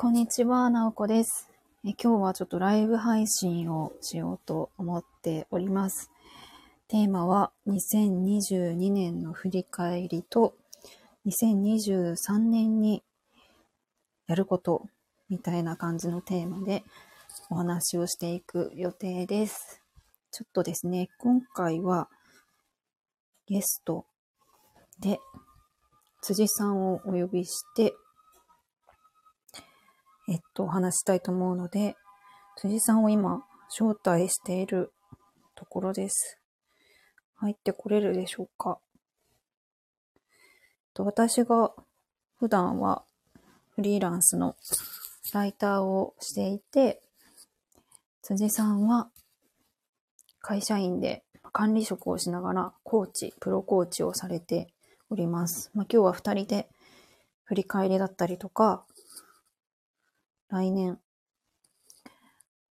こんにちは、なおこです、え今日はちょっとライブ配信をしようと思っております。テーマは2022年の振り返りと2023年にやることみたいな感じのテーマでお話をしていく予定です。ちょっとですね、今回はゲストで辻さんをお呼びしてえっと、お話したいと思うので、辻さんを今、招待しているところです。入ってこれるでしょうか？と私が普段はフリーランスのライターをしていて、辻さんは会社員で管理職をしながらコーチ、プロコーチをされております。まあ、今日は二人で振り返りだったりとか、来年、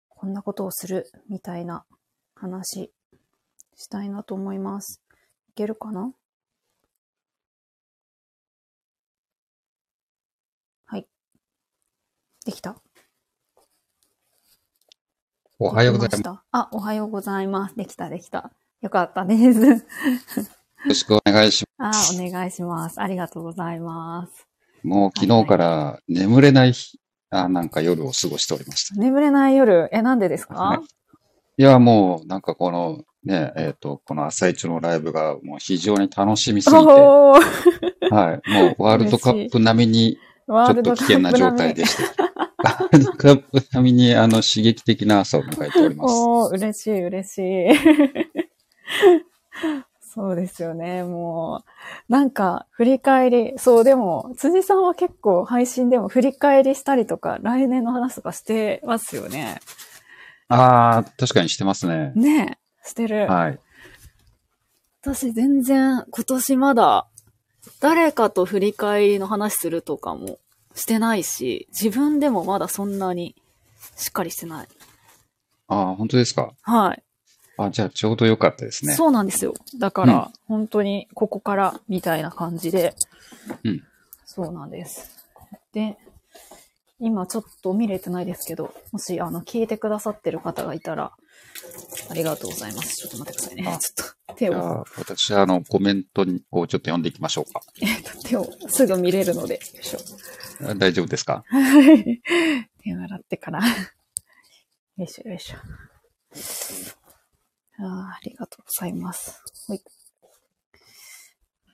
こんなことをするみたいな話したいなと思います。いけるかな？はい。できた。おはようございます。あ、おはようございます。できた、できた。よかったです。よろしくお願いしあ、お願いします。ありがとうございます。ます。もう昨日から眠れない日、あなんか夜を過ごしておりました。眠れない夜、え、なんでですか？いや、もうなんかこのね、えっ、と、この朝一のライブがもう非常に楽しみすぎて、はい。もうワールドカップ並みにちょっと危険な状態でした。ワールドカップ並みにあの刺激的な朝を迎えております。おー、嬉しい、嬉しい。そうですよね、もう。なんか、振り返り、そう、でも、辻さんは結構配信でも振り返りしたりとか、来年の話とかしてますよね。ああ、確かにしてますね。ねえ、してる。はい。私全然、今年まだ、誰かと振り返りの話するとかもしてないし、自分でもまだそんなにしっかりしてない。ああ、本当ですか？はい。あじゃあちょうどよかったですね。そうなんですよ。だから、本当にここからみたいな感じで。うんそうなんです。で、今ちょっと見れてないですけど、もしあの聞いてくださってる方がいたら、ありがとうございます。ちょっと待ってくださいね。あちょっと手を、じゃあ私、あの、コメントをちょっと読んでいきましょうか。えっと、手をすぐ見れるので、よいしょ。あ大丈夫ですか？はい。手を洗ってから。よいしょよいしょ。あーありがとうございます。はい。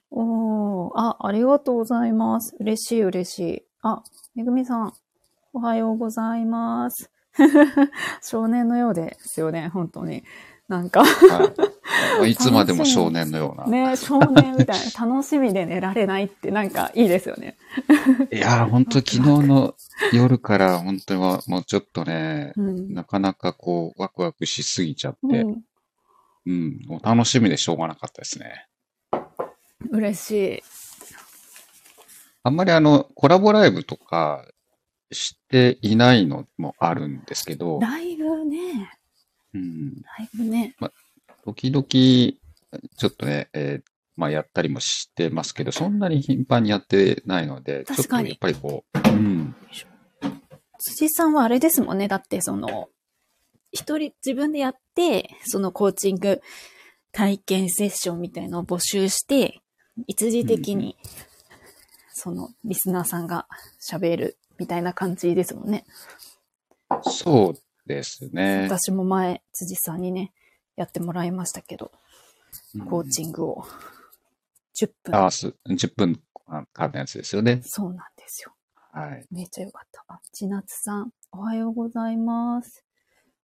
おー、あ、ありがとうございます。嬉しい嬉しい。あ、めぐみさん、おはようございます。少年のようですよね、本当に。なんか、はい。いつまでも少年のような。ね、少年みたいな、楽しみで寝られないってなんかいいですよね。いやー、本当昨日の夜から本当にはもうちょっとね、うん。なかなかこう、ワクワクしすぎちゃっうて、ん、うん、楽しみでしょうがなかったですね。嬉しい。あんまりあの、コラボライブとかしていないのもあるんですけど、だいぶね、うん、だいぶね。時々、ちょっとね、えーまあやったりもしてますけど、そんなに頻繁にやってないので、ちょっ確かにとやっぱりこう、うん、辻さんはあれですもんね。だって、その、一人自分でやって、そのコーチング体験セッションみたいのを募集して、一時的に、その、リスナーさんが喋るみたいな感じですもんね。そうですね。私も前、辻さんにね、やってもらいましたけど、コーチングを10分。ああ、す10分間のやつですよね。そうなんですよ。はい。めっちゃよかった。あ、千夏さん、おはようございます。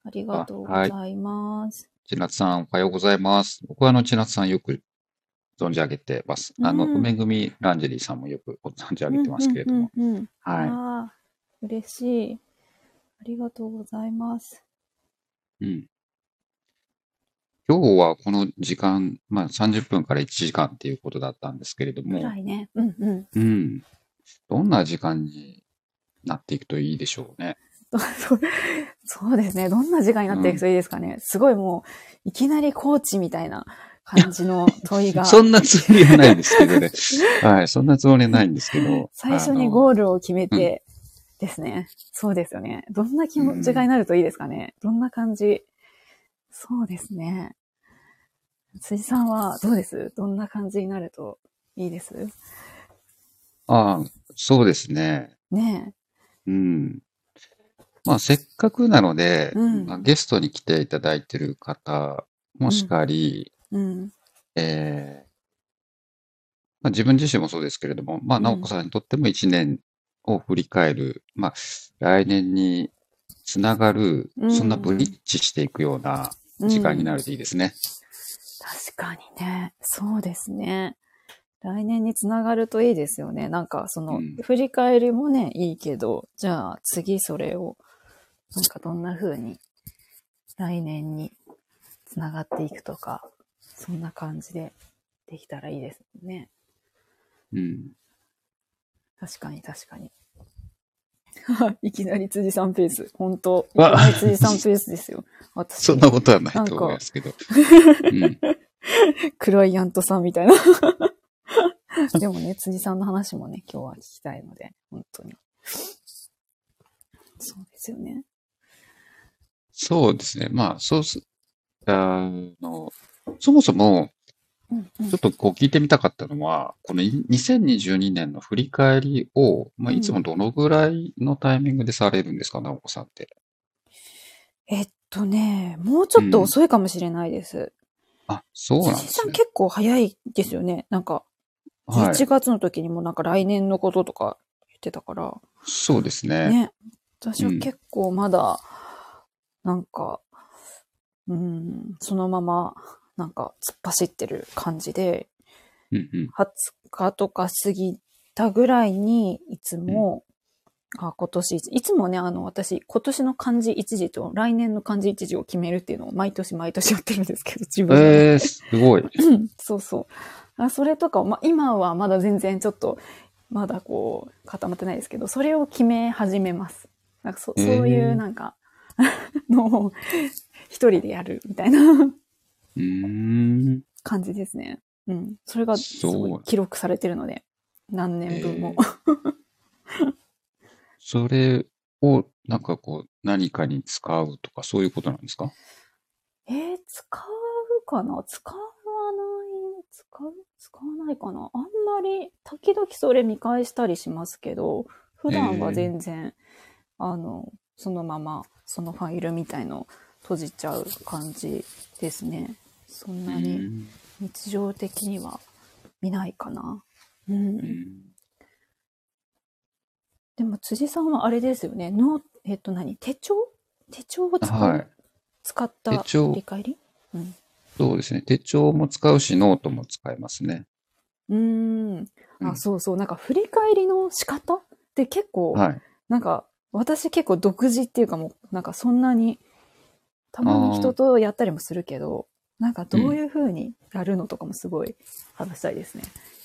ありがとうございます。千夏さん、おはようございます。僕はあの、千夏さんよく存じ上げてます。あの、うん梅組ランジェリーさんもよく存じ上げてますけれども。うんうんうんうんはああ、嬉しい。ありがとうございます。い。うん。今日はこの時間、まあ30分から1時間っていうことだったんですけれどもぐ、らいね。うんうん。うん。どんな時間になっていくといいでしょうね。そうですね。どんな時間になっていくといいですかね。すごいもう、いきなりコーチみたいな感じの 問いが。そんなつもりはないんですけどね。はい、そんなつもりはないんですけど。最初にゴールを決めて、ですね。そうですよね。どんな気持ちがになるといいですかね。どんな感じ？そうですね。辻さんはどうです？どんな感じになるといいですああ、そうですね。ねうん。まあ、せっかくなので、うんまあゲストに来ていただいている方もしかり、え。うん。えーまあ、自分自身もそうですけれども、まあ、うん直子さんにとっても一年を振り返る、まあ、来年につながる、うんそんなブリッジしていくような時間になるといいですね。確かにね。そうですね。来年につながるといいですよね。なんかその、うん振り返りもね、いいけど、じゃあ次それを、なんかどんな風に来年につながっていくとか、そんな感じでできたらいいですね。うん。確かに確かに。いきなり辻さんペース。本当いきわなり辻さんペースですよ。私。そんなことはないと思いますけど。うん、クライアントさんみたいな。でもね、辻さんの話もね、今日は聞きたいので、本当に。そうですよね。そうですね。まあ、そうす、あの、そもそも、うんうんちょっとこう聞いてみたかったのは、このい2022年の振り返りを、まあ、うんいつもどのぐらいのタイミングでされるんですか、直子さんって。えっとね、もうちょっと遅いかもしれないです。あ、そうなんで辻さんすね。結構早いですよね。なんか、はい。1月の時にもなんか来年のこととか言ってたから、そうですね。ね。私は結構まだ、なんか、うん、そのまま、なんか突っ走ってる感じで、うんうん。20日とか過ぎたぐらいに、いつも、あ、今年、いつもね、あの、私、今年の漢字一字と来年の漢字一字を決めるっていうのを毎年毎年やってるんですけど、自分で。えー、すごい。う んそうそう。あそれとかを、まあ、今はまだ全然ちょっと、まだこう、固まってないですけど、それを決め始めます。なんかそそうえーいうなんか、のを一人でやるみたいな。感じですね。うん。それがすごい記録されてるので、何年分も。それを、なんかこう、何かに使うとか、そういうことなんですか？えー使うかな？使わない、使う使わないかな？あんまり、時々それ見返したりしますけど、普段は全然、あの、そのまま、そのファイルみたいの閉じちゃう感じですね。そんうなにん。日常的には見ないかな。う。うんんでも辻さんはあれですよね。の、えっと何？手帳？手帳を使う、はい。使った振り返り？うん。そうですね。手帳も使うし、ノートも使えますね。うーん。あ、うんそうそう。なんか振り返りの仕方って結構、はい。なんか私結構独自っていうかもう、なんかそんなに、たまに人とやったりもするけど、なんかどういう風にやるのとかもすごい話したいですね。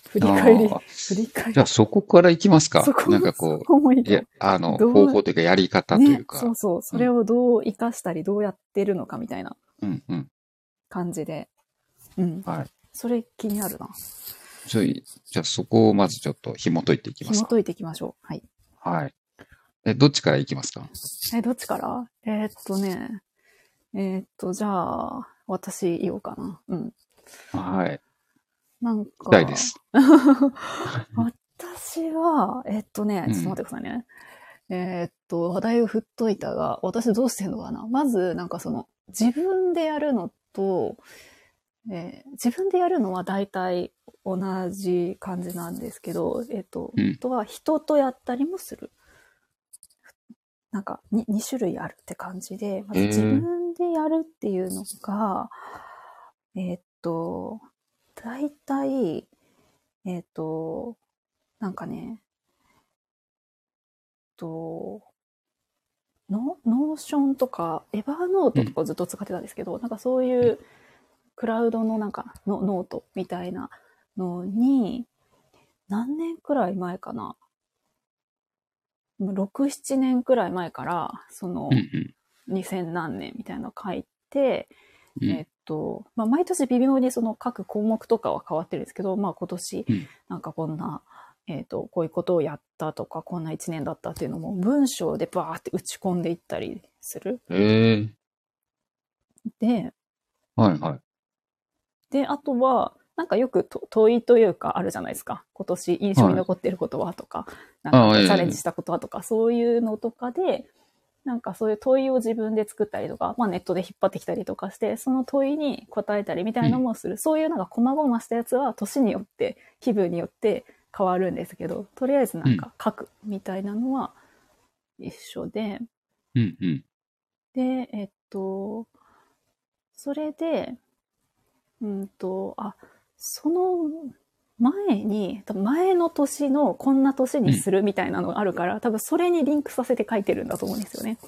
振り返り振り返り。じゃあそこからいきますか そこなんかこういや、あの、方法というかやり方といねう、か。そうそう。それをどう活かしたり、どうやってるのかみたいなうんうん。感じで。うん。はい。それ気になるな。じゃあ、じゃあそこをまずちょっと紐解いていきますか。紐解いていきましょう。はい。はい。え、どっちからいきますか？え、どっちから？えーっとね、えーっと、じゃあ、私言おうかな。うん。はい。なんか。です。私は、えーっとね、ちょっと待ってくださいね。えーっと、話題を振っといたが、私どうしてんのかな？まず、なんかその、自分でやるのと、えー自分でやるのは大体同じ感じなんですけど、えーっと、うんあとは人とやったりもする。なんかに 2, 種類あるって感じで、まず自分でやるっていうのが、えーっと、大体、えーっと、なんかね、と、ノノーションとか、エヴァーノートとかをずっと使ってたんですけど、なんかそういうクラウドのなんかノノートみたいなのに、何年くらい前かな。6、7年くらい前から、そのうんうん。2000何年みたいなのを書いて、うんえっと、まあ、毎年微妙にその各項目とかは変わってるんですけど、まあ今年うん、なんかこんなえっ、と、こういうことをやったとか、こんな一年だったっていうのも文章でバーって打ち込んでいったりする。ええで、はいはい。で、あとは、なんかよくと問いというかあるじゃないですか。今年印象に残ってることはとか、なんかチャレンジしたことはとか、そういうのとかで、なんかそういう問いを自分で作ったりとか、まあネットで引っ張ってきたりとかして、その問いに答えたりみたいなのもする。そういうなんか細々したやつは年によって、気分によって変わるんですけど、とりあえずなんか書くみたいなのは一緒で、うんうん。で、えっと、それで、うんと、あ、その前に、多分前の年のこんな年にするみたいなのがあるから、多分それにリンクさせて書いてるんだと思うんですよね。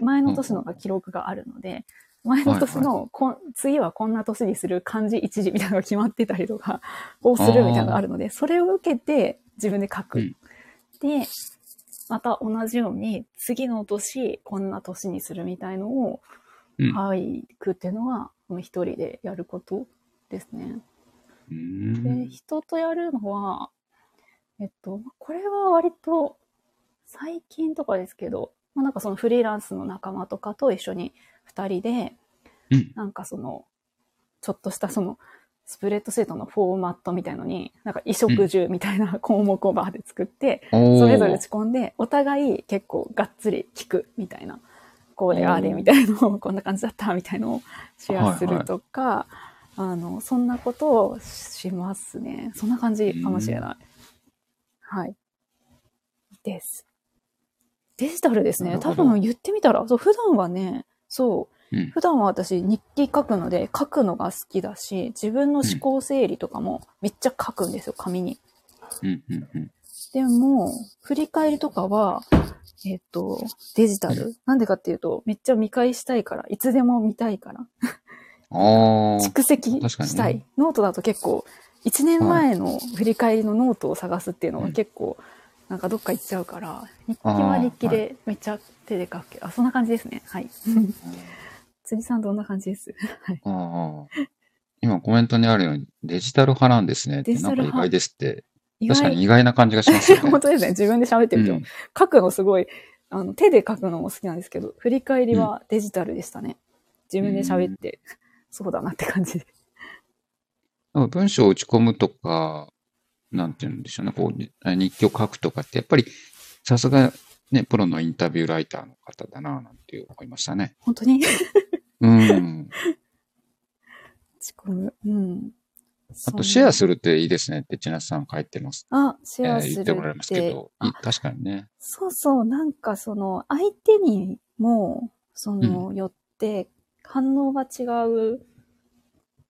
前の年のが記録があるので、前の年のこん、次はこんな年にする漢字一字みたいなのが決まってたりとか、こうするみたいなのがあるので、それを受けて自分で書く。うんで、また同じように、次の年、こんな年にするみたいのをうん。書くっていうのは、一人でやることですね。うで、ん。人とやるのは、えっと、これは割と最近とかですけど、まあ、なんかそのフリーランスの仲間とかと一緒に二人で、うんなんかその、ちょっとしたその、スプレッドシートのフォーマットみたいのに、なんか衣食住みたいな項目をバーで作って、おーそれぞれ打ち込んで、お互い結構がっつり聞くみたいな、こうでおーああでみたいのを、こんな感じだったみたいのをシェアするとか、あの、そんなことをしますね。そんな感じかもしれない。はい。です。デジタルですね。多分言ってみたら、そう、普段はね、そう、うん。普段は私日記書くので書くのが好きだし、自分の思考整理とかもめっちゃ書くんですよ、紙に。うん。うん。うん。でも、振り返りとかは、えっ、と、デジタル。なんでかっていうと、めっちゃ見返したいから、いつでも見たいから。蓄積したい。ノートだと結構、1年前の振り返りのノートを探すっていうのが結構、なんかどっか行っちゃうから、日記は日記でめっちゃ手で書くけど、あ、そんな感じですね。はい。辻さんどんな感じです？はい。今コメントにあるようにデジタル派なんですねって。デジタル派なんか意外ですって。意確かに意外な感じがしますよね。本当ですね。自分で喋ってみても、うん書くのすごい、あの、手で書くのも好きなんですけど、振り返りはデジタルでしたね。自分で喋って、そうだなって感じで。文章を打ち込むとか、なんて言うんでしょうね。こう、日記を書くとかって、やっぱりさすがね、プロのインタビューライターの方だな、なんて思いましたね。本当に？うん。打ち込む。うん。あとシェアする。るっていいですねって千奈さん書いてます。あ、シえーェアするって。言ってもらいますけど、確かにね。そうそう、なんかその、相手にも、その、よって、反応が違う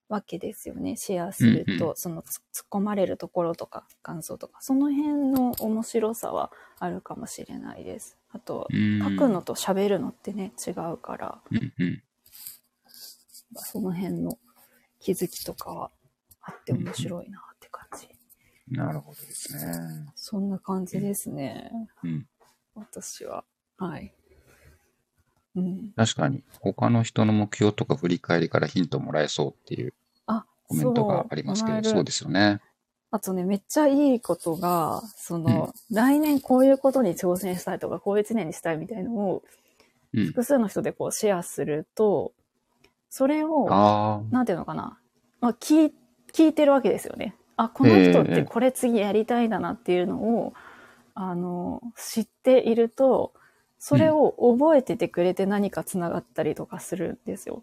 わけですよね。シェアすると、その、つ突っ込まれるところとか、感想とか、その辺の面白さはあるかもしれないです。あと、うん書くのと喋るのってね、違うから。その辺の気づきとかはあって面白いなって感じ。なるほどですね。そんな感じですね。うん。私は。はい。うん。確かに、他の人の目標とか振り返りからヒントもらえそうっていうあ、コメントがありますけど、そうですよね。あとね、めっちゃいいことが、その、来年こういうことに挑戦したいとか、こういう一年にしたいみたいのを、うん。複数の人でこうシェアすると、それを、あなんていうのかな、まあ、聞い、聞いてるわけですよね。あ、この人ってこれ次やりたいんだなっていうのを、あの、知っていると、それを覚えててくれて何か繋がったりとかするんですよ。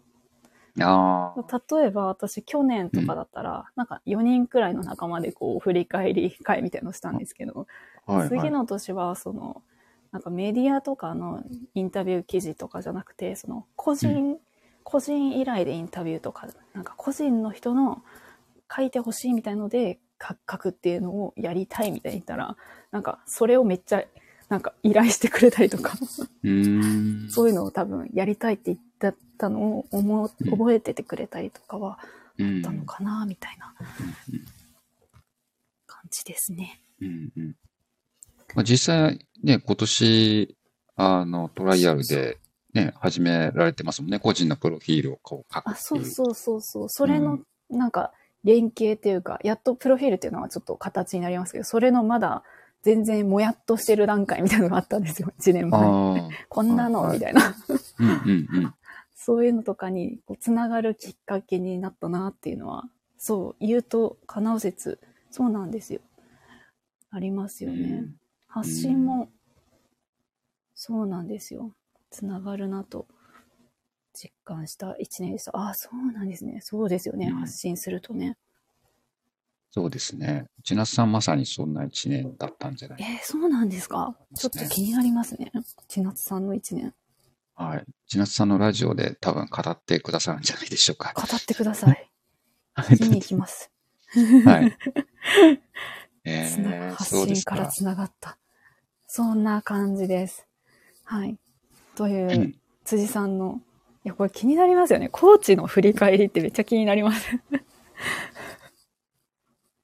例えば私去年とかだったら、なんか4人くらいの仲間でこう振り返り会みたいのをしたんですけど、はい、はい。次の年はその、なんかメディアとかのインタビュー記事とかじゃなくて、その個人、個人依頼でインタビューとか、なんか個人の人の書いてほしいみたいので書書くっていうのをやりたいみたいに言ったら、なんかそれをめっちゃなんか依頼してくれたりとか。そういうのを多分やりたいって言ったのを思覚えててくれたりとかはうん。あったのかな、みたいな感じですね。うんうん。まあ、実際ね、今年、あの、トライアルでね、始められてますもんね。個人のプロフィールをこう書くあ。そうそうそうそう。それの、なんか、連携っていうか、やっとプロフィールっていうのはちょっと形になりますけど、それのまだ全然もやっとしてる段階みたいなのがあったんですよ、1年前。こんなの、はいみたいな。そういうのとかにこうつながるきっかけになったなっていうのは、そう、言うと、かなう説、そうなんですよ。ありますよね。うん発信も、そうなんですよ。つながるなと実感した一年でした。ああ、そうなんですね。そうですよね。うん発信するとね。そうですね。千夏さんまさにそんな一年だったんじゃないえー、そうなんですか？ちょっと気になりますね。千夏さんの一年。はい。千夏さんのラジオで多分語ってくださるんじゃないでしょうか。語ってください。はい見に行きます。はい。えー、発。信からつながった。そんな感じです。はい。というう、ん辻さんの、いや、これ気になりますよね。コーチの振り返りってめっちゃ気になります。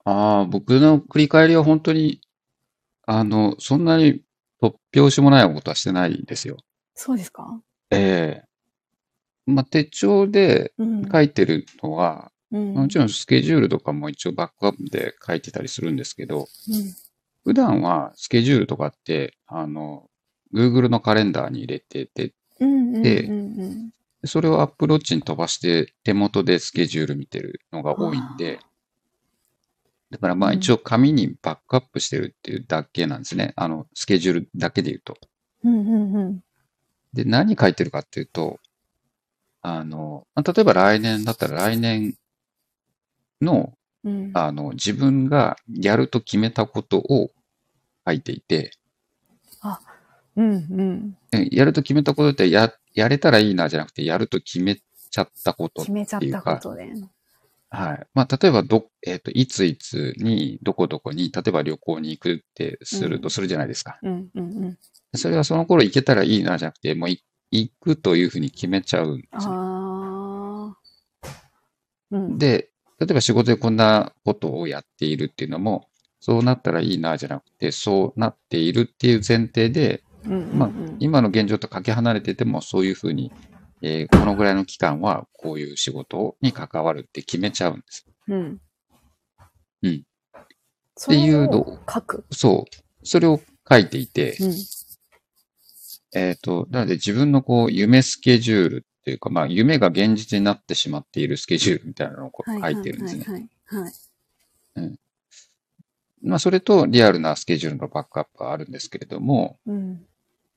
ああ、僕の振り返りは本当に、あの、そんなに突拍子もないことはしてないですよ。そうですか？ええまあ、手帳でうん。書いてるのは、うん。もちろんスケジュールとかも一応バックアップで書いてたりするんですけど、うん。普段はスケジュールとかって、あの、Google のカレンダーに入れてて、うん。うん。でうんうん。それをアップローチに飛ばして手元でスケジュール見てるのが多いんで、だからまあうん一応紙にバックアップしてるっていうだけなんですね。あの、スケジュールだけで言うと。うん。うん。うん。で、何書いてるかっていうと、あの、まあ例えば来年だったら来年の、うん。あの、自分がやると決めたことを書いていて、うん。うん。えやると決めたことってや、やれたらいいなじゃなくて、やると決めちゃったこと決めちゃったことで。はい。まあ、例えば、ど、えっ、と、いついつに、どこどこに、例えば旅行に行くってするうんとするじゃないですか。うん。うん。うん。それはその頃行けたらいいなじゃなくて、もうい行くというふうに決めちゃうんですね。ああ。うん。で、例えば仕事でこんなことをやっているっていうのも、そうなったらいいなじゃなくて、そうなっているっていう前提で、うん。うん。まあうん今の現状とかけ離れてても、そういうふうに、えーこのぐらいの期間はこういう仕事に関わるって決めちゃうんです。うん。うん。そっていうのれをを書く？そう。それを書いていて、うん。えっ、と、なので自分のこう、夢スケジュールっていうか、まあ、夢が現実になってしまっているスケジュールみたいなのをこう書いてるんですね。はい。はい。はい。まあ、それとリアルなスケジュールのバックアップはあるんですけれども、うん。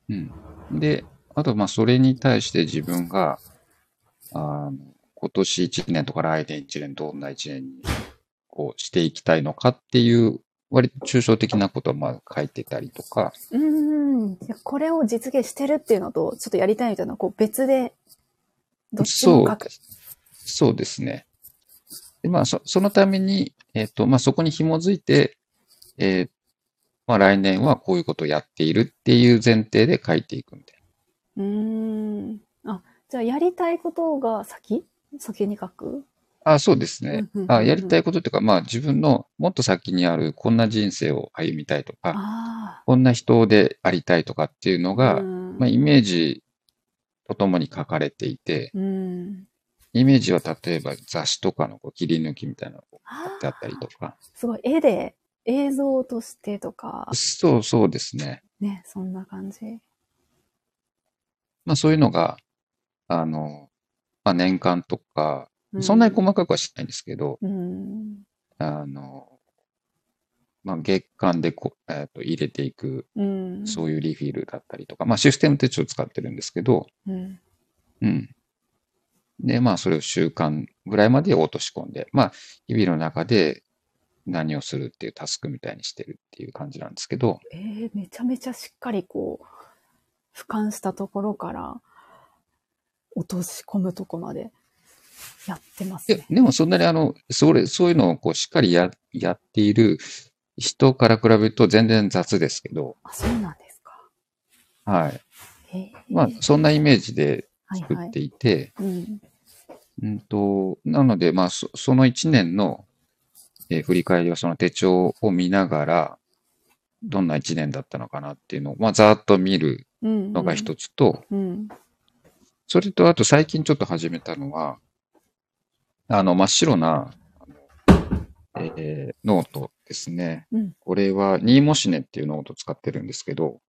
うん。で、あと、まあ、それに対して自分が、あの今年1年とか来年1年どんな1年にこうしていきたいのかっていう、割と抽象的なことをまあ書いてたりとか、うーん。いやこれを実現してるっていうのと、ちょっとやりたいみたいな、こう別で、どっちも書く。そうですね。で、まあ、そそのために、えっ、と、まあ、そこに紐づいて、えーまあ、来年はこういうことをやっているっていう前提で書いていくみたいうーん。あ、じゃあやりたいことが先？先に書く？な。あ、そうですねうんうんうん。うんあ、やりたいことっていうか、まあ、自分のもっと先にある、こんな人生を歩みたいとか、あこんな人でありたいとかっていうのあ。が、うんまあ、イメージとともに書かれていて、うん。イメージは例えば雑誌とかのこう切り抜きみたいなのがあ貼ってあったりとか、すごい、絵で、映像としてとか、そうそうですね。ね、そんな感じ。まあそういうのが、あの、まあ年間とか、うそんなに細かくはしないんですけど、うん。あの、まあ月間でこ、えっと入れていく、うん。そういうリフィルだったりとか、まあシステム手帳を使ってるんですけど、うん。うん。で、まあそれを週間ぐらいまで落とし込んで、まあ日々の中で何をするっていうタスクみたいにしてるっていう感じなんですけど、えー、めちゃめちゃしっかりこう、俯瞰したところから落とし込むとこまでやってますね。でもそんなにあの、それ、そういうのをこうしっかりや、やっている人から比べると全然雑ですけど、あ、そうなんですか。はい。まあ、そんなイメージではいはい作って。いて、うん。うんと、なので、まあ、そその1年の、えー振り返りはその手帳を見ながら、どんな1年だったのかなっていうのを、まあ、ざーっと見るうん。のが一つと、それと、あと最近ちょっと始めたのは、あの、真っ白な、あのえーノートですね。うん。これは、ニーモシネっていうノート使ってるんですけど、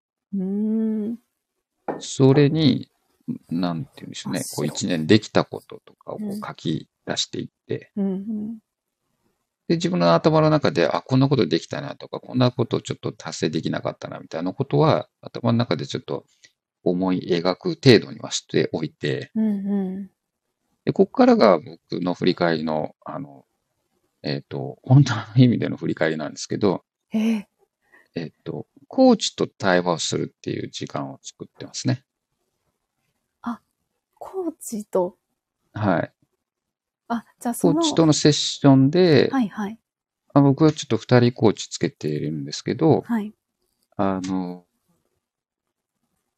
それに、なんていうんでしょうね、こう一年できたこととかを書き出していって、うんうん。で、自分の頭の中で、あ、こんなことできたなとか、こんなことちょっと達成できなかったなみたいなことは、頭の中でちょっと思い描く程度にはしておいて、うんうん。で、ここからが僕の振り返りの、あの、えっ、と、本当の意味での振り返りなんですけど、えー、えっ、と、コーチと対話をするっていう時間を作ってますね。コーチと、はい。あ、じゃあその、コーチとのセッションで、はいはい。あ僕はちょっと二人コーチつけているんですけど、はい。あの、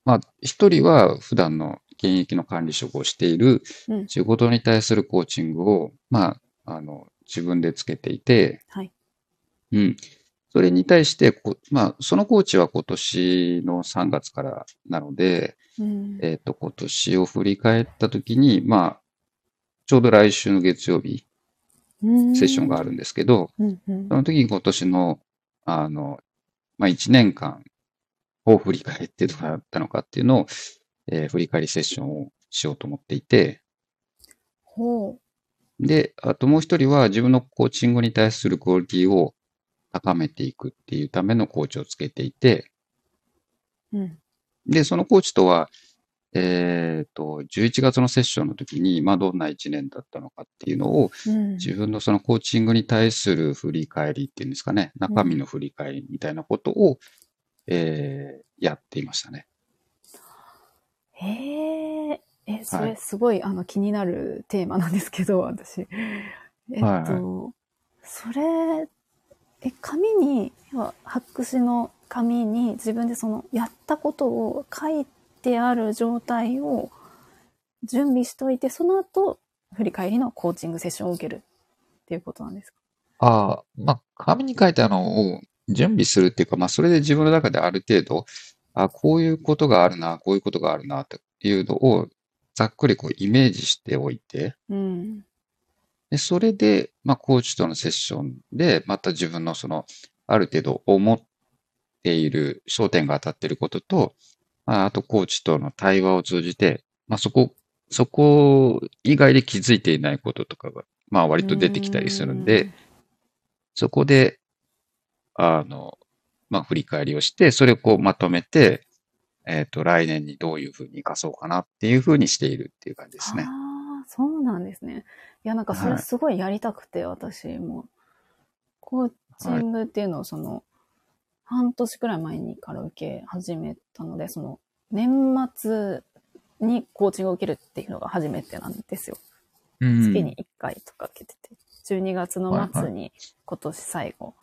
まあ、一人は普段の現役の管理職をしているうん仕事に対するコーチングを、まあ、あの、自分でつけていて、はい。うん。それに対してこ、まあ、そのコーチは今年の3月からなので、うん。えっ、と、今年を振り返ったときに、まあ、ちょうど来週の月曜日、セッションがある。るんですけど、うんうんその時に今年の、あの、まあ、1年間を振り返ってどうだったのかっていうのを、えー振り返りセッションをしようと思っていて、ほで、あともう一人は自分のコーチングに対するクオリティを高めていくっていうためのコーチをつけていて、う。うん。で、そのコーチとは、えっ、と、11月のセッションの時に、まあ、どんな1年だったのかっていうのを、うん。自分のそのコーチングに対する振り返りっていうんですかね、中身の振り返りみたいなことを、えーやっていましたね。へえ。え、そはいれすごい、あの気になるテーマなんですけど、私。えっと、はいそれ、え、紙に、要は白紙の紙に自分でそのやったことを書いてある状態を準備しといて、その後、振り返りのコーチングセッションを受けるっていうことなんですか？ああ、まあ、紙に書いたのを準備するっていうか、まあ、それで自分の中である程度、あこういうことがあるな、こういうことがあるな、というのを、ざっくりこうイメージしておいて、うん。で、それで、まあ、コーチとのセッションで、また自分のその、ある程度思っている、焦点が当たっていることと、まあ、あとコーチとの対話を通じて、まあ、そこ、そこ以外で気づいていないこととかが、まあ、割と出てきたりするんで、そこで、あの、まあ、振り返りをして、それをこうまとめて、えっ、と、来年にどういうふうに活かそうかなっていうふうにしているっていう感じですね。ああ、そうなんですね。いや、なんかそれはいすごいやりたくて、私も。コーチングっていうのをその、半年くらい前にから受け始めたので、その、年末にコーチングを受けるっていうのが初めてなんですよ。うん。月に1回とか受けてて、12月のはい末に今年最後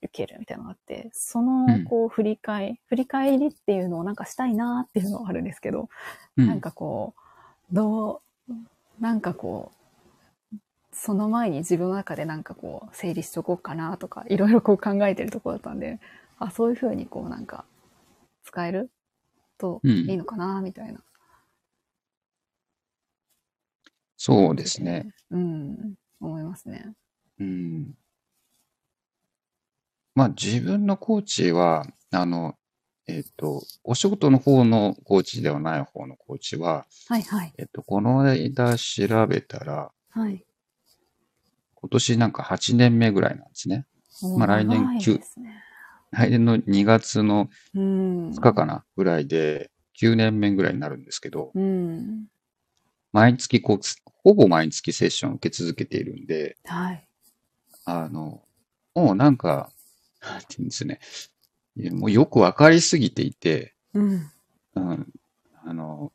受けるみたいなのがあって、そのうん、こう、振り返、振り返りっていうのをなんかしたいなっていうのはあるんですけど、うん。なんかこう、どう、なんかこう、その前に自分の中でなんかこう、整理しとこうかなとか、いろいろこう考えてるところだったんで、あ、そういうふうにこうなんか、使える？とうんいいのかな、みたいな。そうですね。。うん、思いますね。うん。まあ自分のコーチは、あの、えっ、と、お仕事の方のコーチではない方のコーチは、はいはい。えっ、と、この間調べたら、はい。今年なんか8年目ぐらいなんですね。まあ来年長いですね。来年の2月のうん。2日かなぐらいで9年目ぐらいになるんですけど、うん。毎月こう、ほぼ毎月セッションを受け続けているんで、はい。あの、もうなんか、なんていうんですね。いやもうよくわかりすぎていて、うん。うん、あの、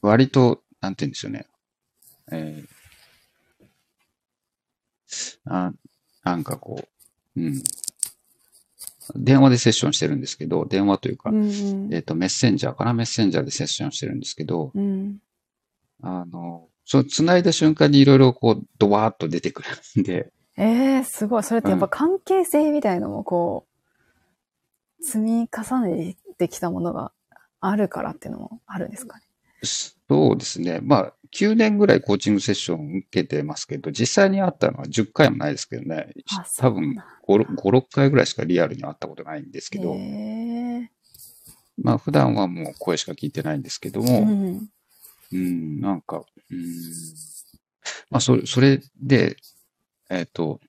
割と、なんて言うんでしょうね。えーあなんかこう、うん。電話でセッションしてるんですけど、電話というか、うん。えっ、と、メッセンジャーかな？メッセンジャーでセッションしてるんですけど、うん。あの、そう、繋いだ瞬間にいろいろこう、ドワーッと出てくるんで、ええすごい。それってやっぱ関係性みたいのもこう、積み重ねてきたものがあるからっていうのもあるんですかね？そそうですね。まあ、9年ぐらいコーチングセッション受けてますけど、実際に会ったのは10回もないですけどね。多分なん5、5 6回ぐらいしかリアルに会ったことないんですけど。まあ普段はもう声しか聞いてないんですけどうも、ん。うん、なんか、うん、まあそれ、それで、えっ、と、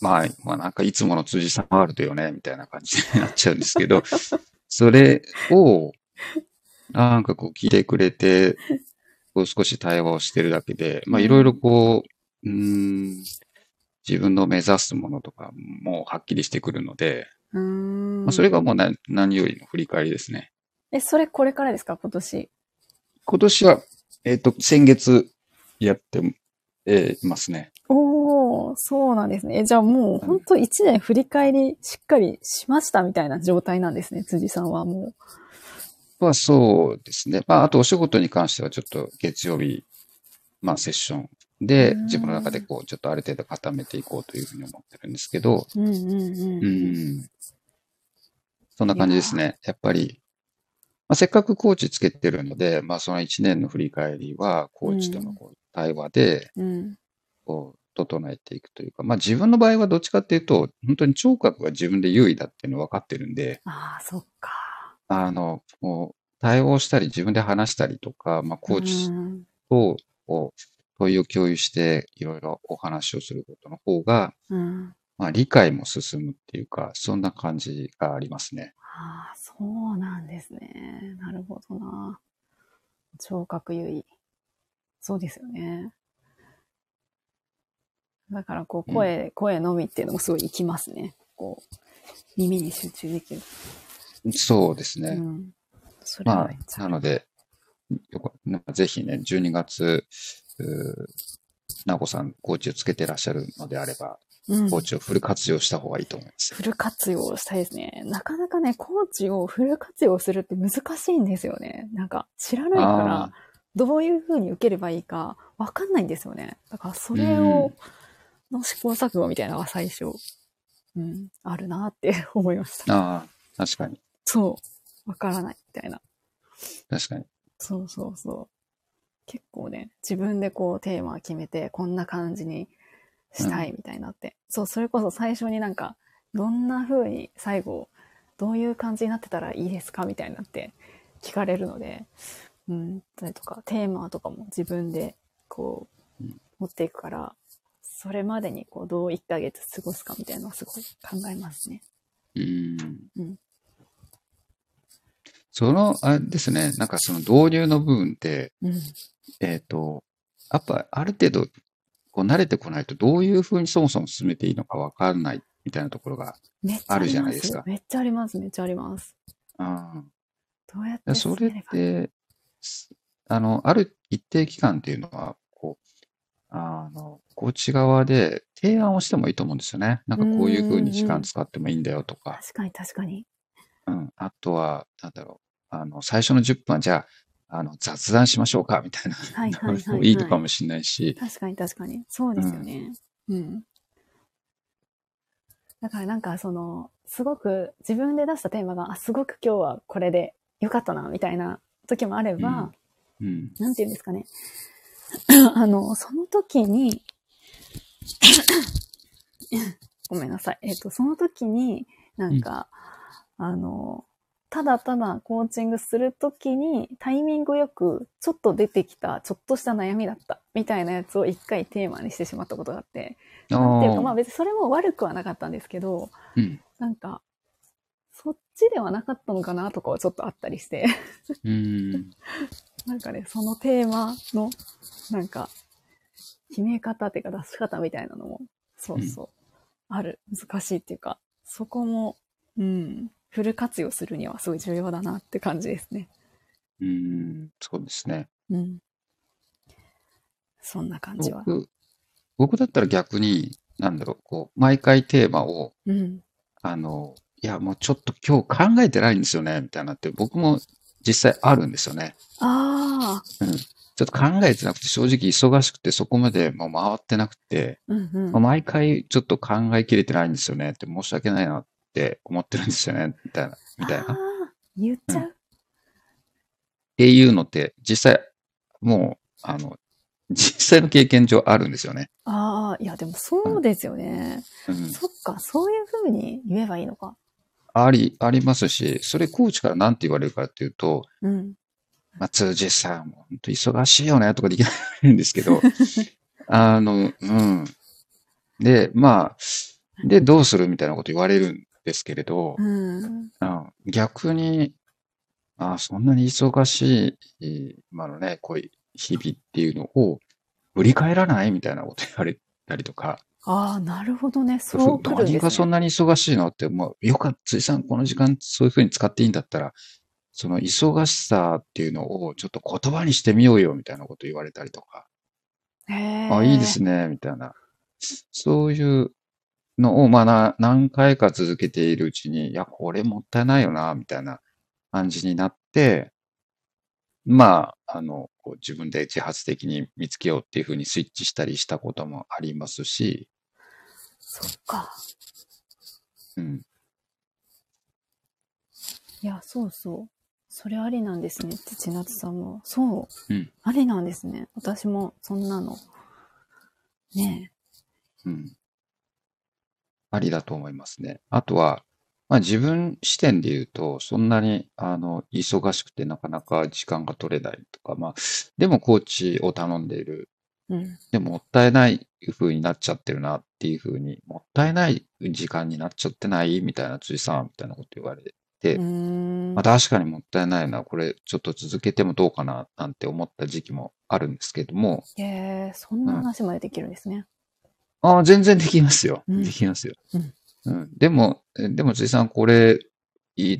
まあ、まあなんかいつもの辻さんワールドよね、みたいな感じになっちゃうんですけど、それを、なんかこう聞いてくれて、こう少し対話をしてるだけで、まあうんいろいろこう、うん、自分の目指すものとかもはっきりしてくるので、うーん。まあそれがもう何何よりの振り返りですね。え、それこれからですか？今年。今年は、えっ、と、先月やって、えーいますね。おー、そうなんですね。え、じゃあもう本当一年振り返りしっかりしましたみたいな状態なんですね。辻さんはもまあそうですね。まああとお仕事に関してはちょっと月曜日、まあセッションでうん自分の中でこうちょっとある程度固めていこうというふうに思ってるんですけど、う。うんうんうん。うん。そんな感じですね。やっぱり、まあ、せっかくコーチつけてるので、まあその1年の振り返りはコーチとのこう対話でうん。こう整えていくというか、まあ自分の場合はどっちかっていうと、本当に聴覚が自分で優位だっていうの分かってるんで、ああ、そっか。あの、こう対応したり自分で話したりとか、まあコーチうんとこう問いを共有していろいろお話をすることの方が、うん。まあ理解も進むっていうか、そんな感じがありますね。ああ、そうなんですね。なるほどな。聴覚優位。そうですよね。だから、こう、声、声のみっていうのもすごい生きますね。こう、耳に集中できる。そうですね。うん。まあ、ゃなので、ぜひね、12月、なこさん、コーチをつけてらっしゃるのであれば、うんコーチをフル活用した方がいいと思います。フル活用したいですね。なかなかね、コーチをフル活用するって難しいんですよね。なんか、知らないからあ、どういう風に受ければいいかわかんないんですよね。だから、それを、の試行錯誤みたいなのが最初、うん、あるなって思いました。ああ、確かに、そう。わからないみたいな。確かに。そうそうそう。結構ね、自分でこうテーマを決めて、こんな感じにしたいみたいになって。そう、それこそ最初になんか、どんな風に最後、どういう感じになってたらいいですかみたいになって聞かれるので、うん、それとか、テーマとかも自分でこううん、持っていくから、それまでにこう、どう1ヶ月過ごすかみたいなのはすごい考えますね。うーん。うんその、あれですね、なんかその導入の部分って、うん。えっ、と、やっぱある程度、こう慣れてこないとどういうふうにそもそも進めていいのかわからないみたいなところが、あるじゃまないですかめっちゃあります、めっちゃあります。あどうやってあ、それって、すあの、ある一定期間っていうのは、こう、あの、コーチ側で提案をしてもいいと思うんですよね。なんかこういうふうに時間使ってもいいんだよとか、確かに確かに。うん。あとは、なんだろう、あの、最初の10分はじゃあ、あの、雑談しましょうかみたいな。はいはいはいはい いいのかもしれないし、確かに確かに。そうですよね。うん。だからなんかその、すごく自分で出したテーマが、あ、すごく今日はこれでよかったな、みたいな時もあれば、うん。なんて言うんですかね。あの、その時に、ごめんなさい。えっ、と、その時に、なんか、あの、ただただコーチングするときにタイミングよくちょっと出てきたちょっとした悩みだったみたいなやつを一回テーマにしてしまったことがあって、なんていうかまああ別にそれも悪くはなかったんですけど、うん。なんか、そっちではなかったのかなとかはちょっとあったりして、うん。なんかね、そのテーマの、なんか、決め方っていうか出し方みたいなのも、そうそう、ある。難しいっていうか、そこも、うん、フル活用するにはすごい重要だなって感じですね。うん。そうですね。うん。そんな感じは。僕、僕だったら逆に、なんだろう、こう、毎回テーマを、うん。あの、いや、もうちょっと今日考えてないんですよね、みたいなって、僕も実際あるんですよね。ああ、うん。ちょっと考えてなくて、正直忙しくて、そこまでもう回ってなくて、うんうん。まあ毎回ちょっと考えきれてないんですよねって、申し訳ないなって思ってるんですよね、みたいな、みたいな。言っちゃう。ていうのって実際もう、あの、実際の経験上あるんですよね。ああ、いや、でもそうですよね。うん。そっか、そういうふうに言えばいいのか。あり、ありますし、それコーチから何て言われるかっていうと、うん。まあ、通じさん、本当忙しいよね、とかできないんですけど、あの、うん。で、まあ、で、どうするみたいなこと言われるんですけれど、うん。うん逆に、あそんなに忙しい、今のね、こういう日々っていうのを振り返らないみたいなこと言われたりとか、ああ、なるほどね。そう来るん何ですね。がそんなに忙しいのって、もう、よかった、辻さん、この時間そういうふうに使っていいんだったら、その忙しさっていうのをちょっと言葉にしてみようよ、みたいなこと言われたりとか。あ、いいですね、みたいな。そういうのを、まあな、何回か続けているうちに、いや、これもったいないよな、みたいな感じになって、まあ、あの、こう自分で自発的に見つけようっていうふうにスイッチしたりしたこともありますし、そっか。うん。いや、そうそう。それありなんですねって千夏さんも。そう。うんありなんですね。私もそんなの。ねうん。ありだと思いますね。あとは、まあ自分視点で言うと、そんなに、あの、忙しくてなかなか時間が取れないとか、まあ、でもコーチを頼んでいる。え。うん。でももったいない風になっちゃってるなっていう風に、もったいない時間になっちゃってない？みたいな辻さんみたいなこと言われて、まあ確かにもったいないな、これちょっと続けてもどうかななんて思った時期もあるんですけども、へえ、そんな話までできるんですね。ああ、全然できますよ。うんできますよ。うんうんでも、えでも辻さん、これ、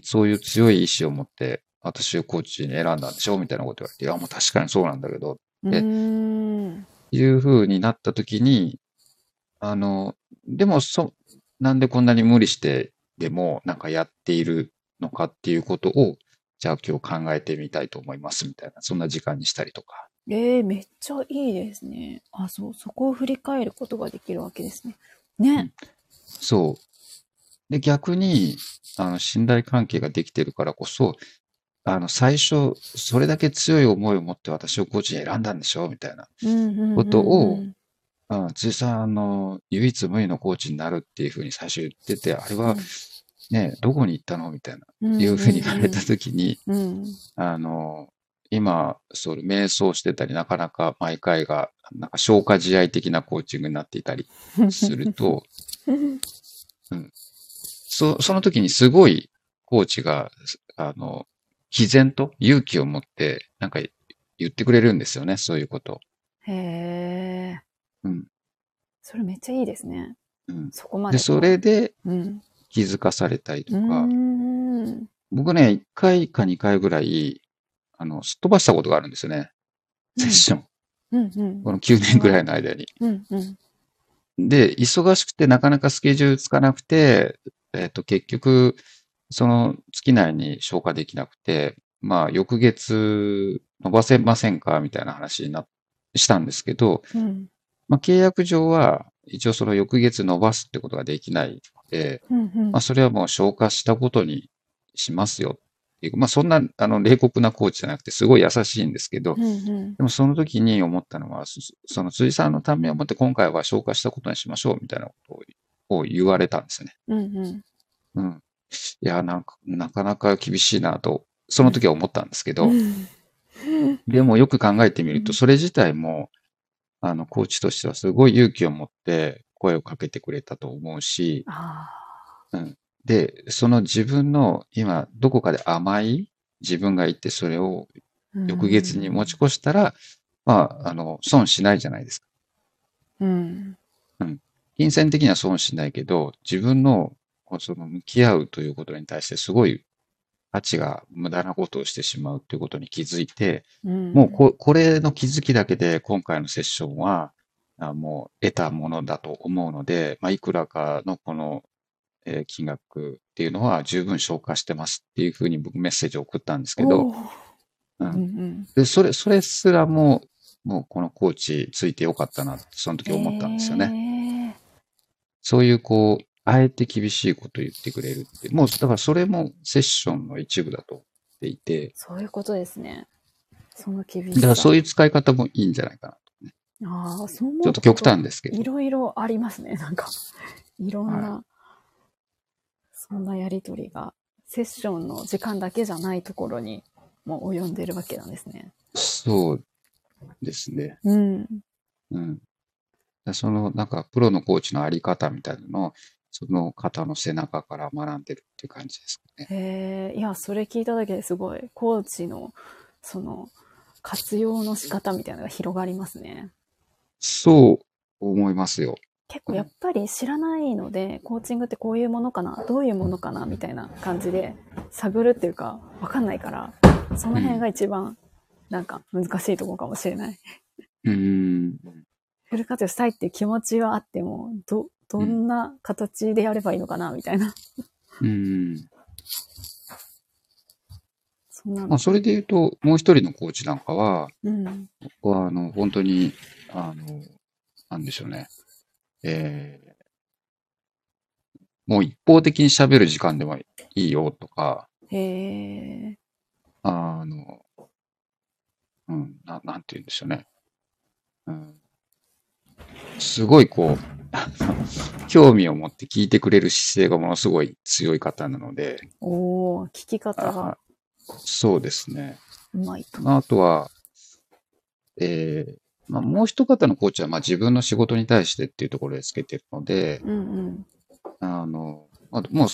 そういう強い意志を持って、私をコーチに選んだんでしょ？みたいなこと言われて、いや、もう確かにそうなんだけど、うーん。いう風になった時に、あの、でも、そ、なんでこんなに無理してでも、なんかやっているのかっていうことを、じゃあ今日考えてみたいと思いますみたいな、そんな時間にしたりとか。ええめっちゃいいですね。あ、そう、そこを振り返ることができるわけですね。ね。そう。で、逆に、あの、信頼関係ができてるからこそ、あの、最初、それだけ強い思いを持って私をコーチに選んだんでしょみたいな。ことをうん、辻さん、あの、唯一無二のコーチになるっていうふうに最初言ってて、あれはね、どこに行ったのみたいな、うんいうふうに言われたときに、うん。あの、今、そう、瞑想してたり、なかなか毎回が、なんか消化試合的なコーチングになっていたりすると、そ、その時にすごいコーチが、あの、毅然と勇気を持って、なんか言ってくれるんですよね、そういうこと。へえ。うん。それめっちゃいいですね。うん。そこまで。で、それでうん。気づかされたりとうか、ーん。僕ね、1回か2回ぐらい、あの、すっ飛ばしたことがあるんですよね。セッション。うんうん。この9年ぐらいの間に。うんうん。で、忙しくてなかなかスケジュールつかなくて、えっ、と、結局、その月内に消化できなくて、まあ、翌月伸ばせませんかみたいな話にな、したんですけど、うんまあ、契約上は、一応その翌月伸ばすってことができないので、うんうんまあ、それはもう消化したことにしますよっていう、まあ、そんな、あの、冷酷なコーチじゃなくて、すごい優しいんですけど、うんうん。でもその時に思ったのは、そその辻さんのためをもって今回は消化したことにしましょうみたいなことをを言われたんですね。うんうん。うん。いや、なんか、なかなか厳しいなと、その時は思ったんですけど、うん。でもよく考えてみると、うん。それ自体も、あの、コーチとしてはすごい勇気を持って声をかけてくれたと思うし、あで、その自分の今、どこかで甘い自分がいて、それをー翌月に持ち越したら、まあ、あの、損しないじゃないですか。うん。金銭的には損しないけど、自分の、その向き合うということに対してすごい価値が無駄なことをしてしまうということに気づいて、うん。もうここれの気づきだけで今回のセッションは、あもう得たものだと思うので、まあ、いくらかのこの、えー金額っていうのは十分消化してますっていうふうに僕メッセージを送ったんですけど、で、それ、それすらも、もうこのコーチついてよかったなって、その時思ったんですよね。ね。そういうこう、あえて厳しいことを言ってくれるって、もうだからそれもセッションの一部だと思っていて、そういうことですね。その厳しだからさ。そういう使い方もいいんじゃないかな。ああ、そう思うちょっと極端ですけどい。ろいろありますね。なんか、いろんな、はそんなやりとりが、セッションの時間だけじゃないところにも及んでるわけなんですね。そうですね。うん。うん。でその、なんか、プロのコーチのあり方みたいなのを、その方の背中から学んでるっていう感じですかね。へえ、いや、それ聞いただけですごい、コーチの、その、活用の仕方みたいなのが広がりますね。そう思いますよ。結構やっぱり知らないので、コーチングってこういうものかな、どういうものかな、みたいな感じで探るっていうか、わかんないから、その辺が一番、なんか難しいところかもしれない。うーん。フル活用したいっていう気持ちはあっても、ど、どんな形でやればいいのかな、みたいな。うーん。そ。まあ、それで言うと、もう一人のコーチなんかは、うん。僕は、あの、本当に、あの、なんでしょうね。えーもう一方的に喋る時間でもいいよとか、へえ。あの、うん、ななんて言うんでしょうね。うん、すごいこう、興味を持って聞いてくれる姿勢がものすごい強い方なので、おー、聞き方があそうですね。うまいと。あとは、えーまあ、もう一方のコーチはまあ自分の仕事に対してっていうところでつけてるので、うんうん。あの、まあ、もう、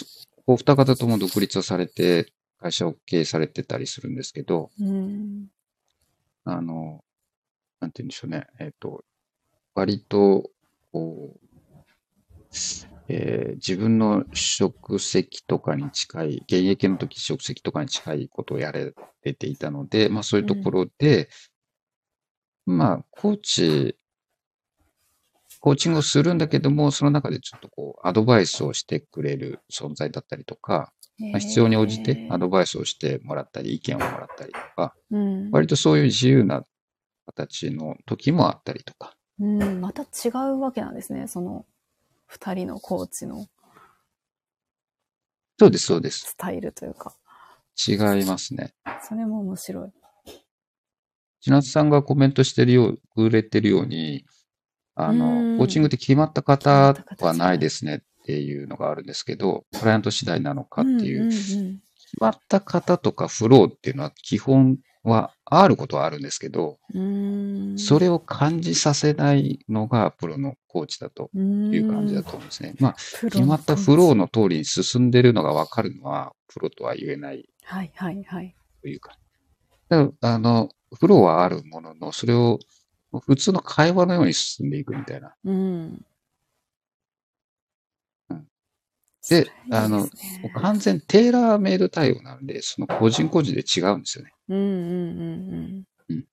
お二方とも独立をされて、会社を経営されてたりするんですけど、うん。あの、なんて言うんでしょうね。えっ、と、割と、こう、えー自分の職責とかに近い、現役の時職責とかに近いことをやれていたので、まあそういうところで、まあ、コーチ、コーチングをするんだけども、その中でちょっとこう、アドバイスをしてくれる存在だったりとか、まあ、必要に応じてアドバイスをしてもらったり、意見をもらったりとか、うん。割とそういう自由な形の時もあったりとか。うん、また違うわけなんですね。その、二人のコーチのそうです、そうです。スタイルというか。違いますね。それも面白い。千夏さんがコメントしてるよう、くれてるように、あうんの、コーチングって決まった方はないですねっていうのがあるんですけど、クライアント次第なのかっていう、決うんまった方とかフローっていうのは基本はあることはあるんですけど。それを感じさせないのがプロのコーチだといいう感じだと思うんですね。まあ、決決まったフローの通りに進んでるのがわかるのは、プロとは言えないはいはいはい。というか。だからあの、フローはあるものの、それを普通の会話のように進んでいくみたいな。うん。うんであの完全テーラーメイド対応なので、その個人個人で違うんですよね。うんうんうんうん。うん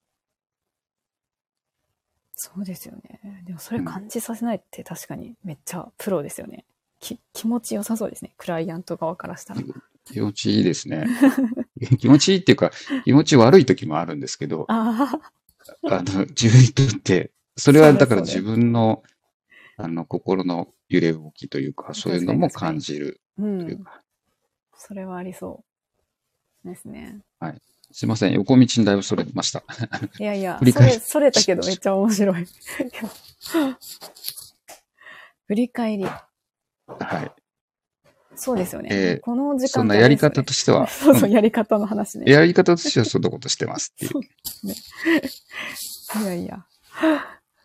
そうですよね。でもそれ感じさせないって確かにめっちゃプロですよね。き気持ちよさそうですね。クライアント側からしたら。気持ちいいですね。気持ちいいっていうか、気持ち悪い時もあるんですけど、あの、自分にとって、それはだから自分の、あの、心の揺れ動きというか、そういうのも感じるう。というんか。それはありそう。ですね。すいません、横道にだいぶそれました。いやいや、それ、それたけどめっちゃ面白い。振り返り。はい。そうですよね。えーこの時間そんなやり方としては、そうそう、うんやり方の話ね。やり方としてはそんなことしてますっていう。いやいや。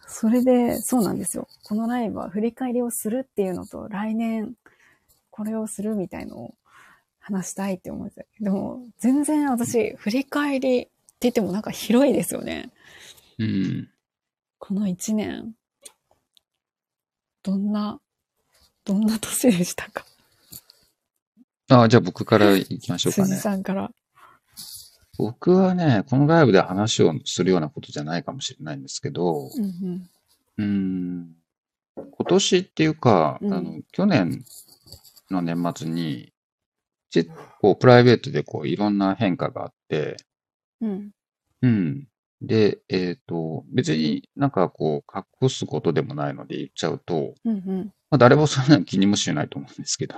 それで、そうなんですよ。このライブは振り返りをするっていうのと、来年これをするみたいのを話したいって思ってでも、全然私、振り返りって言ってもなんか広いですよね。うん。この一年。どんな、どんな年でしたか？あじゃあ僕から行きましょうか辻ね。さんから。僕はね、このライブで話をするようなことじゃないかもしれないんですけど、うんうん。うーん、今年っていうか、うんあの、去年の年末に、結構プライベートでこういろんな変化があって、うん。うん。で、えっ、と、別になんかこう隠すことでもないので言っちゃうと、うんうん。まあ、誰もそんなの気にもしないと思うんですけど、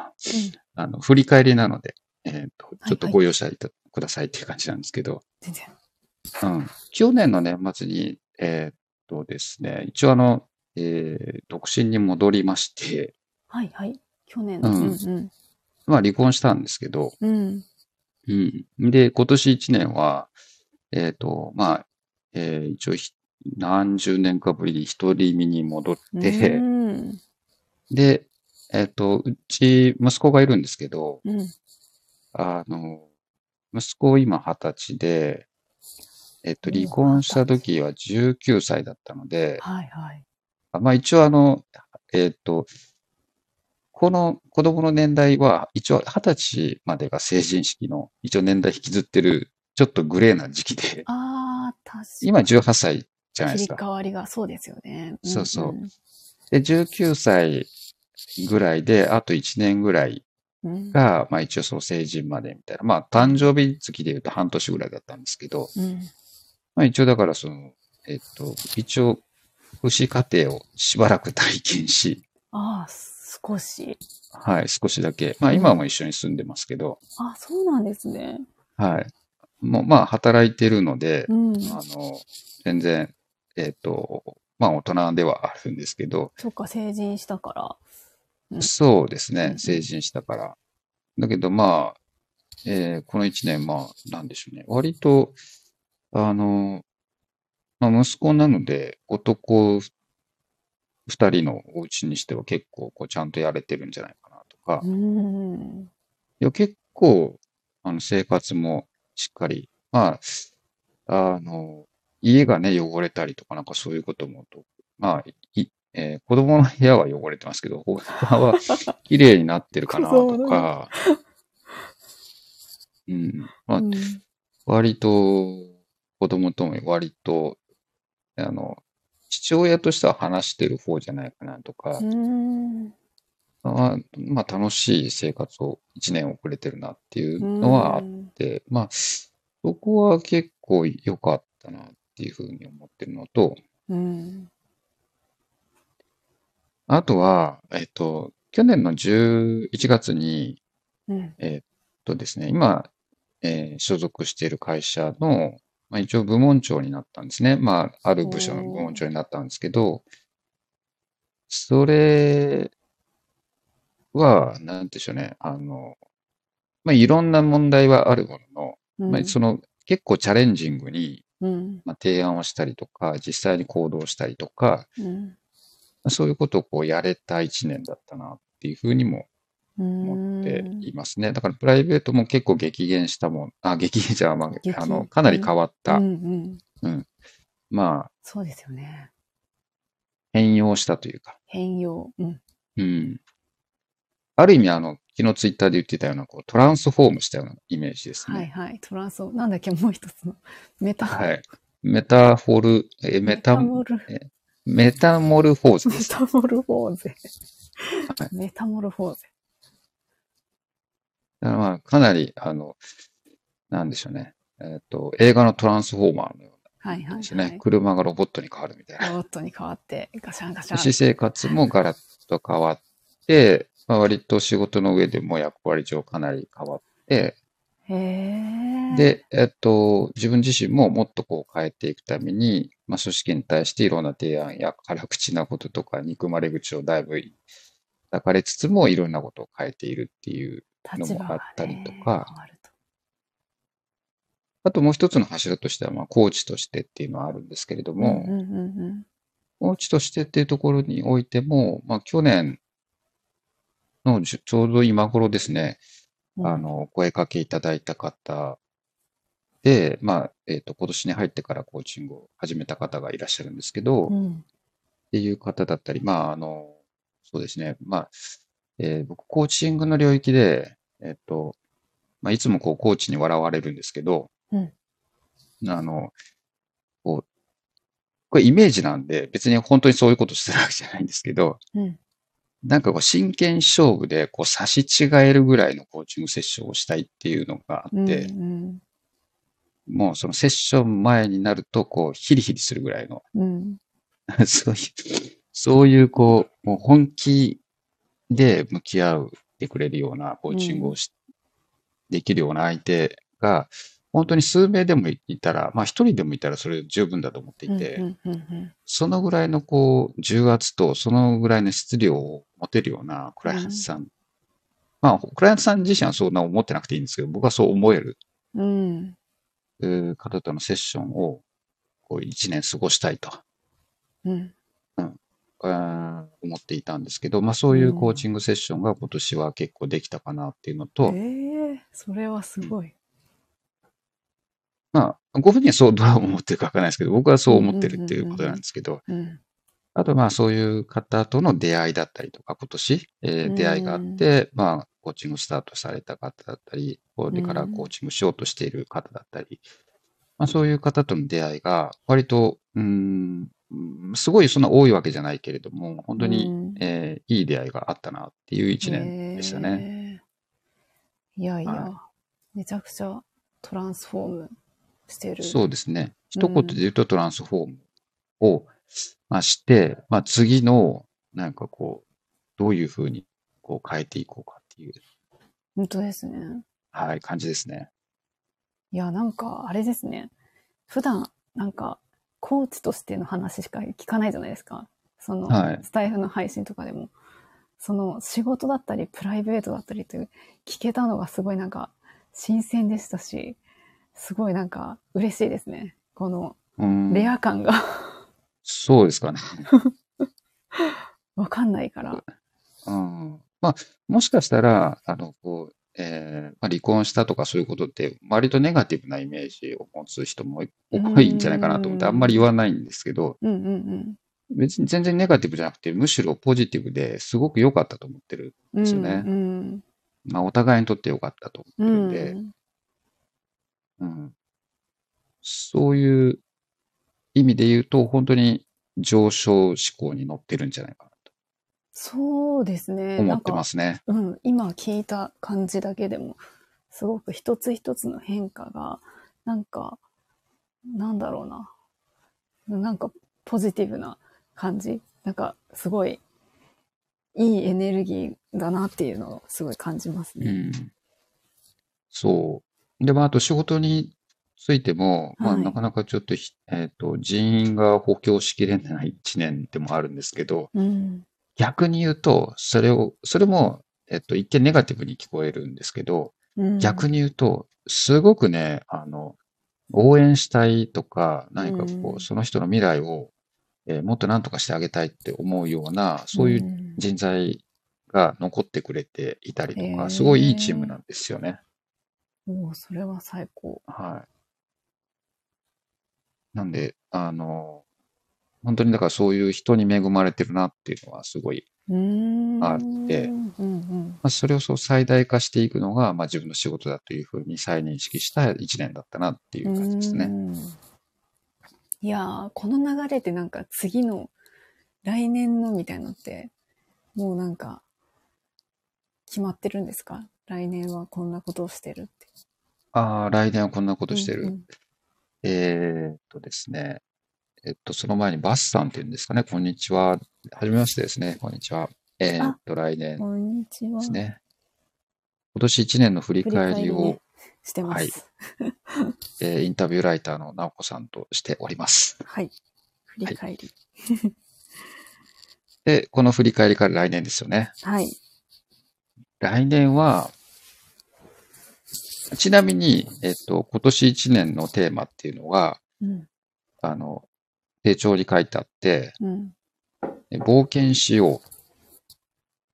あの、振り返りなので、えっ、と、ちょっとご容赦いたくださいっていう感じなんですけど、全然。うん。去年の年末に、えーっとですね、一応あの、えー独身に戻りまして、はいはい。去年。うんうんまあ離婚したんですけど、うん。うん。うん。で、今年1年は、えーっと、まあ、えー一応ひ何十年かぶりに一人身に戻って、うん。で、えーっと、うち息子がいるんですけど、うん。あの、息子今二十歳で、えっー離婚した時は19歳だったので、はいはい。あまあ一応あの、えっと、この子供の年代は一応二十歳までが成人式の一応年代引きずってるちょっとグレーな時期で、ああ、確かに。今18歳じゃないで切すか。り替わりがそうですよね。そうそうんで、19歳ぐらいで、あと1年ぐらいうん。が、まあ一応その成人までみたいな。まあ誕生日月で言うと半年ぐらいだったんですけど、うん。まあ一応だからその、えっと、一応、父子家庭をしばらく体験し、ああ、少し。はい、少しだけ。まあ今も一緒に住んでますけど、あそうなんですね。はい。もうまあ働いてるので、うん。あの、全然、えっと、まあ大人ではあるんですけど、そっか、成人したから。うんそうですね成人したから。だけどまあ、えーこの一年、まあ、なんでしょうね。割と、あの、まあ、息子なので、男二人のお家にしては結構、こう、ちゃんとやれてるんじゃないかなとか、いうん。や、結構、あの、生活もしっかり、まあ、あの、家がね、汚れたりとか、なんかそういうこともと、まあ、いえー子供の部屋は汚れてますけど、他は綺麗になってるかなとか、うん。まあう、ん割と、子供とも割と、あの、父親としては話してる方じゃないかなとかう、ん。まあ、まあ楽しい生活を一年遅れてるなっていうのはあっうんて、まあ、そこは結構良かったなっていうふうに思ってるのと、うん。あとは、えっと、去年の11月に、うん。えっとですね、今、えー所属している会社の、まあ、一応部門長になったんですね。まあ、ある部署の部門長になったんですけど、それは、なんでしょうね、あの、まあ、いろんな問題はあるものの、まあ、その、結構チャレンジングに、うん。まあ、提案をしたりとか、実際に行動したりとか、うん。そういうことをこうやれた一年だったなっていうふうにも思思っていますね。だからプライベートも結構激減したもん、あ、激減じゃ、まあ、激あの、かなり変わった。うんうん。まあ、そうですよね。変容したというか。変容。うん。うん。ある意味、あの、昨日ツイッターで言ってたような、こう、トランスフォームしたようなイメージですね。はいはい。トランスフォーなんだっけ、もう一つの。メタ、はい。メタフォル、え、メタ、モル、メタモルフォーズでメす。タモルフォーゼは。メタモルフォーゼ。だからまあ、かなり、あの、なんでしょうね。えっと、映画のトランスフォーマーのようはいはないですね。はい。車がロボットに変わるみたいな。ロボットに変わって、ガシャンガシャン。私生活もガラッと変わって、まあ、割と仕事の上でも役割上かなり変わって、へえ。、で、えっと、自分自身ももっとこう変えていくために、まあ、組織に対していろんな提案や辛口なこととか憎まれ口をだいぶ抱かれつつもいろんなことを変えているっていうのもあったりとか。あともう一つの柱としては、まあ、コーチとしてっていうのはあるんですけれども、うんうんうんコーチとしてっていうところにおいても、まあ、去年のちょうど今頃ですね、うん、あの、お声かけいただいた方で、まあ、えっ、と、今年に入ってからコーチングを始めた方がいらっしゃるんですけど、っうん、ていう方だったり、まあ、あの、そうですね、まあ、えー僕、コーチングの領域で、えっ、と、まあ、いつもこう、コーチに笑われるんですけど、うん。あの、こう、これイメージなんで、別に本当にそういうことしてるわけじゃないんですけど、うんなんかこう真剣勝負でこう差し違えるぐらいのコーチングセッションをしたいっていうのがあうんって、うんもうそのセッション前になるとこうヒリヒリするぐらいの、うん。そういう、そういうこう、もう本気で向き合うてくれるようなコーチングをし、できるような相手が、本当に数名でもいたら、まあ一人でもいたらそれ十分だと思っていて、うんうんうんそのぐらいのこう、重圧とそのぐらいの質量を持てるようなクライアントさん。まあ、クライアントさん自身はそんな思ってなくていいんですけど、僕はそう思える。うん。えー方とのセッションを、こう一年過ごしたいと、うん。あー思っていたんですけど、まあそういうコーチングセッションが今年は結構できたかなっていうのと、ええそれはすごい。まあ、ご本人はそうどう思ってるかわからないですけど、僕はそう思ってるっていうことなんですけど、うん。あとまあそういう方との出会いだったりとか、今年、えーうん出会いがあって、まあコーチングスタートされた方だったり、これからコーチングしようとしている方だったり、まあそういう方との出会いが割と、うーん、うんすごいそんな多いわけじゃないけれども、本当に、うんえーいい出会いがあったなっていう一年でしたね。ね。いやいや、はめちゃくちゃトランスフォームしてる。そうですね。一言で言うとトランスフォームを、まあ、して、まあ、次の、なんかこう、どういうふうにこう変えていこうかっていう、本当ですね。はい、感じですね。いや、なんか、あれですね。普段、なんか、コーチとしての話しか聞かないじゃないですか。その、はいスタイフの配信とかでも。その、仕事だったり、プライベートだったりという、聞けたのがすごいなんか、新鮮でしたし、すごいなんか、嬉しいですね。この、うん、レア感がそうですかね。わかんないから。うん、まあ、もしかしたら、あの、こう、えーまあ、離婚したとかそういうことって、割とネガティブなイメージを持つ人も多いんじゃないかなと思って、うんあんまり言わないんですけど、うんうんうん。別に全然ネガティブじゃなくて、むしろポジティブですごく良かったと思ってる。ですよねうんまあ、お互いにとって良かったとう思ん。ってるんで、うんうんそういう意味で言うと、本当に上昇志向に乗ってるんじゃないかなそうですね。と思ってますね。うん、今聞いた感じだけでも、すごく一つ一つの変化が、なんか、なんだろうな。なんかポジティブな感じ。なんかすごいいいエネルギーだなっていうのをすごい感じますね。うん。そう。で、まあ、あと仕事についても、まあ、はいなかなかちょっとひ、えっと、人員が補強しきれない一年でもあるんですけど、うん。逆に言うと、それを、それも、えっと、一見ネガティブに聞こえるんですけど、うん、逆に言うと、すごくね、あの、応援したいとか、何かこうんう、その人の未来を、えーもっと何とかしてあげたいって思うような、そういううん人材が残ってくれていたりとか、へーすごいいいチームなんですよね。おーそれは最高。はい。なんで、あの、本当にだからそういう人に恵まれてるなっていうのはすごい。あってうんうん。まあ、それをそう最大化していくのが、まあ、自分の仕事だというふうに再認識した一年だったなっていう感じですね。うんいやー、この流れってなんか次の来年のみたいのって、もうなんか決まってるんですか？来年はこんなことをしてるって。ああ、来年はこんなことしてる。うんえーっとですね。えっと、その前にバスさんっていうんですかね。こんにちは。はじめましてですね。こんにちは。えーっと、来年。ですね。今年1年の振り返りをしてます。はい えーインタビューライターの直子さんとしております。はい。振り返り。で、この振り返りから来年ですよね。はい。来年は、ちなみに、えっと、今年1年のテーマっていうのが、うん。あの、手帳に書いてあって、うん。え冒険しよう。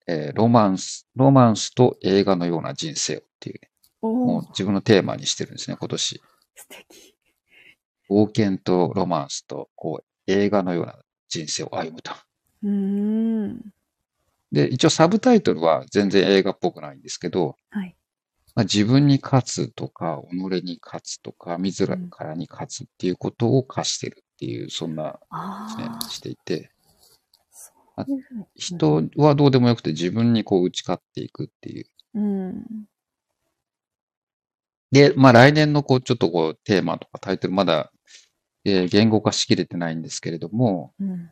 えーロマンス、ロマンスと映画のような人生をっていう、おもうー自分のテーマにしてるんですね、今年。素敵。冒険とロマンスと、こう、映画のような人生を歩むと。うーん。で、一応サブタイトルは全然映画っぽくないんですけど、はい。まあ、自分に勝つとか、己に勝つとか、自らに勝つっていうことを課してるっていう、そんな一年ああに。していて、人はどうでもよくて自分にこう打ち勝っていくっていう。うん。で、まあ来年のこうちょっとこうテーマとかタイトルまだ、えー言語化しきれてないんですけれども、うん。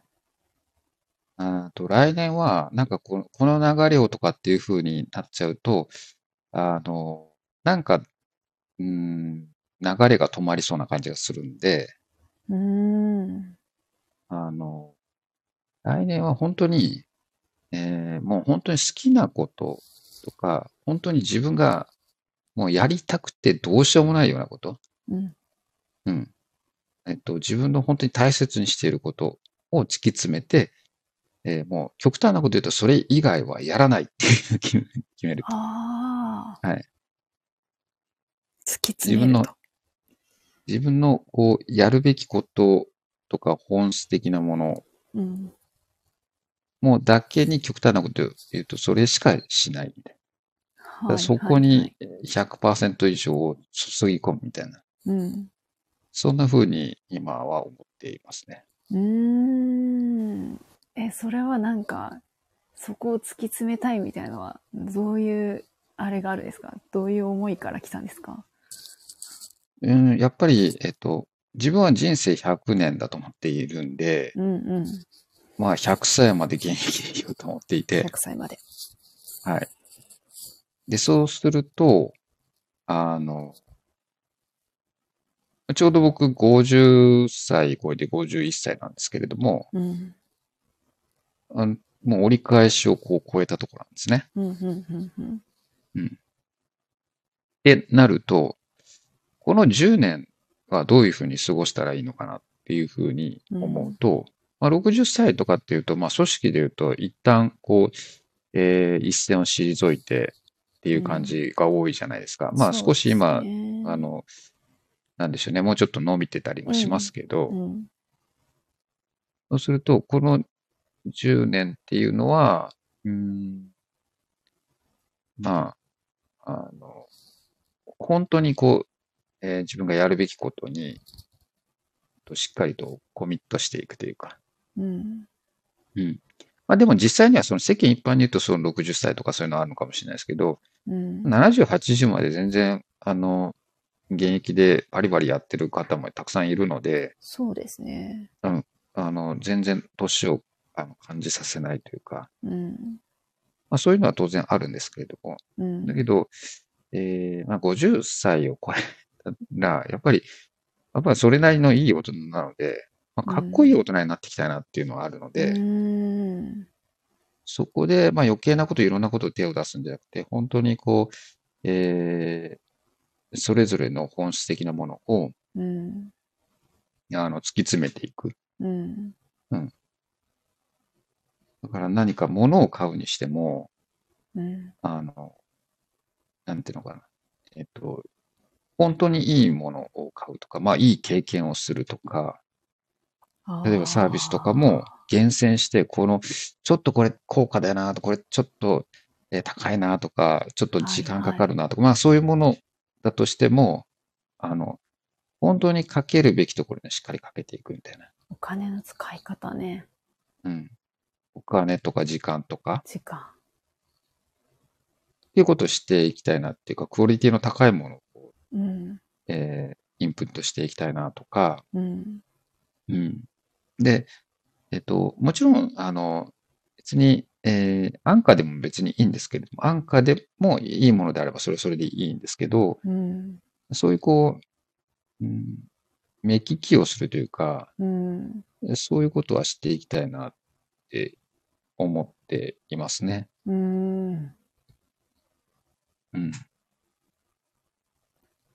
あと来年はなんかこのこの流れをとかっていう風になっちゃうと、あの、なんか、うーん、流れが止まりそうな感じがするんで、うーん。あの、来年は本当に、えーもう本当に好きなこととか、本当に自分がもうやりたくてどうしようもないようなこと、うん。うん。えっと、自分の本当に大切にしていることを突き詰めて、えーもう極端なこと言うと、それ以外はやらないっていう決める。ああ。はい。突き詰めると。自分のこう、やるべきこととか本質的なものうん。もうだけに極端なこと言うと、それしかしないみたいな。そこはいに100%以上を注ぎ込むみたいな。うん。そんな風に今は思っていますね。うーん。え、それはなんか、そこを突き詰めたいみたいなのは、どういう、あれがあるんですか？どういう思いから来たんですか？うん、やっぱり、えっと、自分は人生100年だと思っているんで、うんうん。まあ100歳まで現役でいようと思っていて100、歳まで。はい。で、そうすると、あの、ちょうど僕50歳超えて51歳なんですけれども、うん。あのもう折り返しをこう超えたところなんですね。うん、うん、うん、うん。ってなると、この10年はどういうふうに過ごしたらいいのかなっていうふうに思うと、まあ、60歳とかっていうと、まあ、組織でいうと、一旦こう、えー一線を退いてっていう感じが多いじゃないですか。まあ、少し今、ねあ、の、なんでしょうね、もうちょっと伸びてたりもしますけど、うん、そうすると、この10年っていうのは、うーん、まあ、あの、本当にこう、えー自分がやるべきことに、としっかりとコミットしていくというか。うん、うん。まあでも実際にはその世間一般に言うとその60歳とかそういうのあるのかもしれないですけど、うん。70、80まで全然、あの、現役でバリバリやってる方もたくさんいるので、そうですね。あの、全然年をあの感じさせないというか、うん、まあそういうのは当然あるんですけれども、うん。だけど、えーまあ、50歳を超えたら、やっぱり、やっぱりそれなりのいい大人なので、まあ、かっこいい大人になっていきたいなっていうのはあるので、うん、そこで、まあ、余計なこと、いろんなことを手を出すんじゃなくて、本当にこう、えーそれぞれの本質的なものを、うん、あの、突き詰めていく。うん、だから何か物を買うにしても、うん、あの、なんていうのかな。えっと、本当にいいものを買うとか、まあ、いい経験をするとか、例えばサービスとかも厳選して、この、ちょっとこれ高価だよなと、これちょっとえー高いなとか、ちょっと時間かかるなとか、まあそういうものだとしても、あの、本当にかけるべきところにしっかりかけていくみたいな。お金の使い方ね。うん。お金とか時間とか、時間。っていうことをしていきたいなっていうか、クオリティの高いものを、うん、えーインプットしていきたいなとか、うん、うん。で、えっと、もちろん、あの、別に、えー安価でも別にいいんですけれども、安価でもいいものであればそれはそれでいいんですけど、うん、そういうこう、うん、目利きをするというか、うん、そういうことはしていきたいなって思っていますね。うん。うん。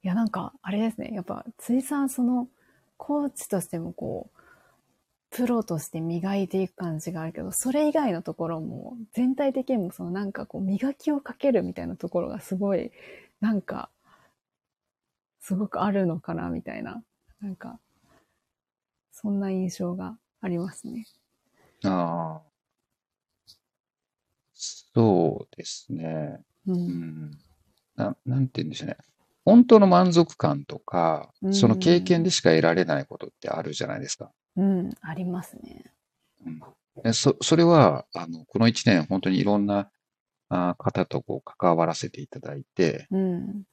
いや、なんか、あれですね。やっぱ、辻さん、その、コーチとしてもこう、プロとして磨いていく感じがあるけど、それ以外のところも、全体的にもそのなんかこう、磨きをかけるみたいなところがすごい、なんか、すごくあるのかな、みたいな。なんか、そんな印象がありますね。ああ。そうですね。う。うんん。な、なんて言うんでしょうね。本当の満足感とかう、んその経験でしか得られないことってあるじゃないですか。うん、ありますね。うんえそ、それは、あの、この一年本当にいろんなあ方とこう関わらせていただいて、うん、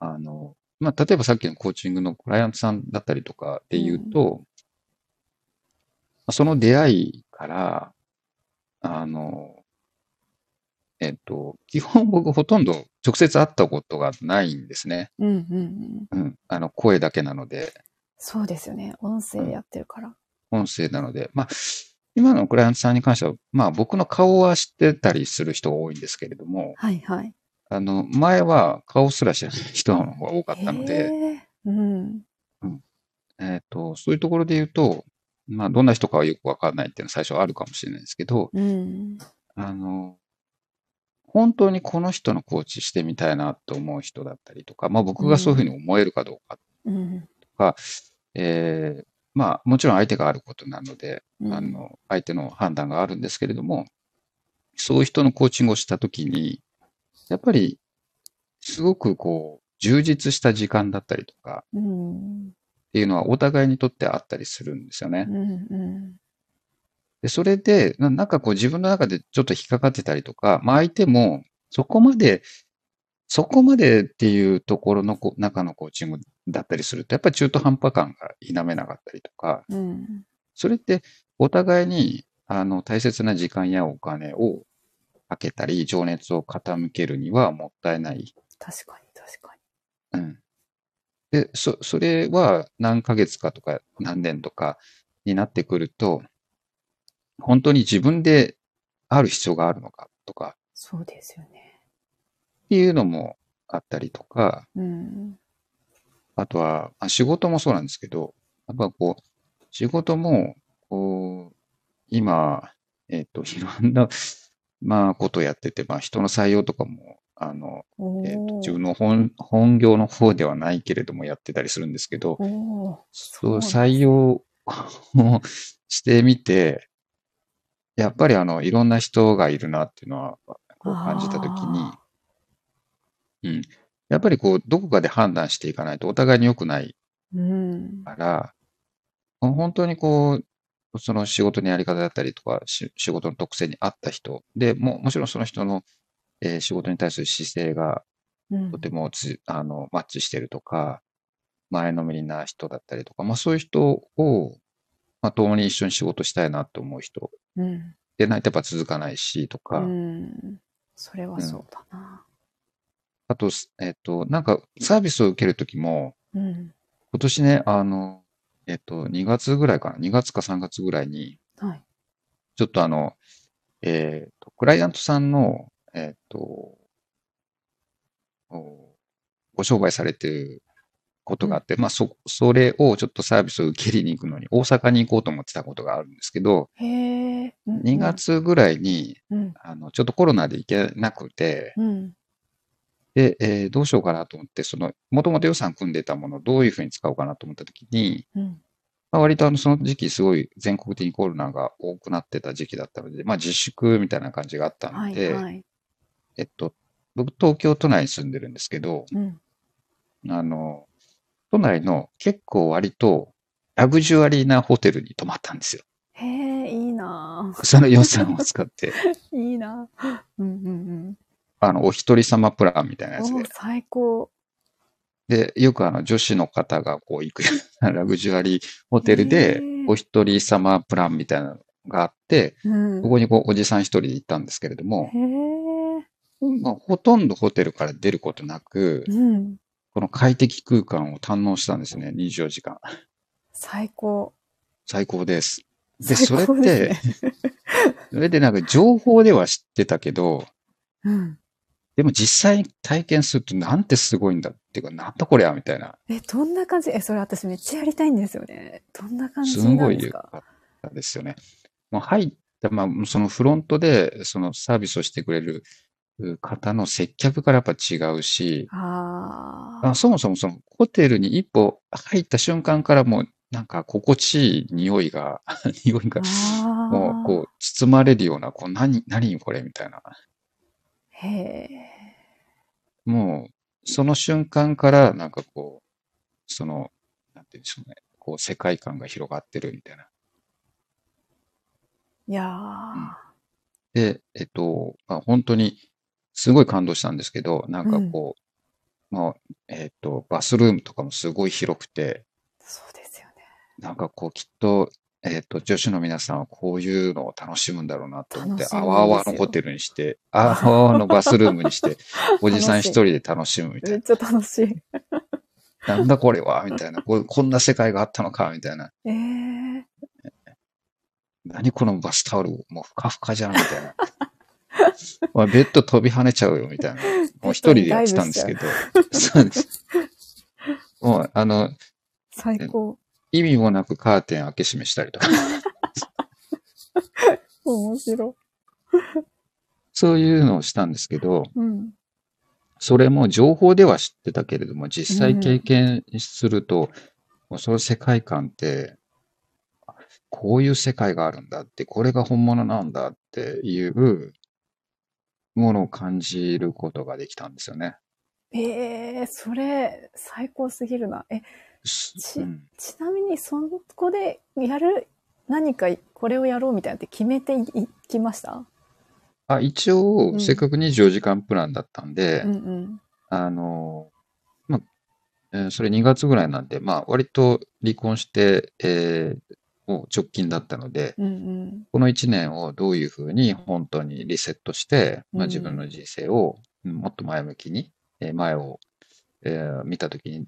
あの、まあ、例えばさっきのコーチングのクライアントさんだったりとかで言うと、その出会いから、あの、えっと、基本僕ほとんど直接会ったことがないんですね。うんうんうん。うん。あの、声だけなので、そうですよね。音声でやってるから。音声なので、まあ、今のクライアントさんに関しては、まあ僕の顔は知ってたりする人が多いんですけれども、はいはい。あの、前は顔すら知らない人の方が多かったのへで、ーうん。えっと、そういうところで言うと、まあどんな人かはよくわかんないっていうのは最初あるかもしれないですけど、うん。あの、本当にこの人のコーチしてみたいなと思う人だったりとか、まあ僕がそういうふうに思えるかどうかうん。えーまあ、もちろん相手があることなので、うんあの、相手の判断があるんですけれども、そういう人のコーチングをしたときに、やっぱり、すごくこう、充実した時間だったりとかうん。っていうのはお互いにとってあったりするんですよねう。ん。うん。で、それで、ななんかこう自分の中でちょっと引っかかってたりとか、まあ相手もそこまで、そこまでっていうところのこ中のコーチングだったりすると、やっぱり中途半端感が否めなかったりとか、うん。それってお互いにあの大切な時間やお金をかけたり、情熱を傾けるにはもったいない。確かに確かうん。で、そ、それは何ヶ月かとか何年とかになってくると、本当に自分である必要があるのかとかそうですよね。っていうのもあったりとか、うん。あとは、まあ、仕事もそうなんですけど、やっぱこう、仕事も、こう、今、えっ、と、いろんな、まあ、ことやってて、まあ、人の採用とかも、あの、おえっ、と、ー自分の本、本業の方ではないけれどもやってたりするんですけど、そう、採用を してみて、やっぱりあの、いろんな人がいるなっていうのは、こう感じたときにあ、うん。やっぱりこう、どこかで判断していかないとお互いに良くないうん。から、本当にこう、その仕事のやり方だったりとか、し仕事の特性に合った人で、ももちろんその人の、えー仕事に対する姿勢がうんとてもつ、あの、マッチしてるとか、前のめりな人だったりとか、まあそういう人を、まあ共に一緒に仕事したいなと思う人うん。でないとやっぱ続かないしとか、うん。それはそうだな。あと、えっと、なんかサービスを受けるときも、うん。今年ね、あの、えっと、2月ぐらいかな、2月か3月ぐらいに、はい。ちょっとあの、えっと、クライアントさんの、えっと、おご商売されてることがあって、まあ、そ、それをちょっとサービスを受け入れに行くのに、大阪に行こうと思ってたことがあるんですけど、へえ。うん2。月ぐらいに、うん。あの、ちょっとコロナで行けなくて、うん。で、えーどうしようかなと思って、その、もともと予算組んでたものをどういうふうに使おうかなと思ったときに、うん。まあ、割とあの、その時期すごい全国的にコロナが多くなってた時期だったので、まあ自粛みたいな感じがあったはいので、はい。えっと、僕東京都内に住んでるんですけど、うん。あの、都内の結構割とラグジュアリーなホテルに泊まったんですよ。へえ、いいなその予算を使って、ぁ いいなぁうんうんあの、お一人様プランみたいなうん。やつで。最高。で、よくあの、女子の方がこう行くような ラグジュアリーホテルでお一人様プランみたいなのがあって、うん。ここにこう、おじさん一人で行ったんですけれども。まあ、ほとんどホテルから出ることなく、うん。この快適空間を堪能したんですね、24時間。最高。最高です。で、最それっ高て、それでなんか情報では知ってたけど、うん。でも実際に体験するとなんてすごいんだっていうか、なんだこりゃみたいな、え、どんな感じ？え、それ私めっちゃやりたいんですよね。どんな感じですか？い良かったですよね。もう入った、まあ、そのフロントで、そのサービスをしてくれる方の接客からやっぱ違うし、ああそもそもそのホテルに一歩入った瞬間からもうなんか心地いい匂いが、匂いがあ。もうこう包まれるような、こう何、何これみたいな。へえ。もうその瞬間からなんかこう、その、なんて言うんでしょうね。こう世界観が広がってるみたいな。いやーで、えっと、まあ、本当にすごい感動したんですけど、なんかこう、まあ、えっと、バスルームとかもすごい広くて、そうですよね。なんかこうきっとえっ、と、女子の皆さんはこういうのを楽しむんだろうなと思って、あわあわのホテルにして、あわあわのバスルームにして、おじさん一人で楽しむみたいな。めっちゃ楽しい。なんだこれはみたいなこう。こんな世界があったのかみたいな。ええ何このバスタオルもうふかふかじゃんみたいな。おいベッド飛び跳ねちゃうよみたいな。もう一人でやってたんですけど。そうです。もう、あの、最高。意味もなくカーテン開け閉めしたりとか。面白そういうのをしたんですけど、い。うん。それも情報では知ってたけれども、実際経験すると、もうその世界観って、こういう世界があるんだって、これが本物なんだっていうものを感じることができたんですよね。ええそれ、最高すぎるな。え、ちうんちなみに、そこでやる、何かこれをやろうみたいなって決めていいきました？あ一う応、んせっかく24時間プランだったんで、うんうん。あの、まあ、えーそれ2月ぐらいなんで、まあ、割と離婚して、えーもう直近だったので、うんうん。この1年をどういうふうに本当にリセットして、まあ、うん自分の人生をうんもっと前向きに、えー前を、えー見たときに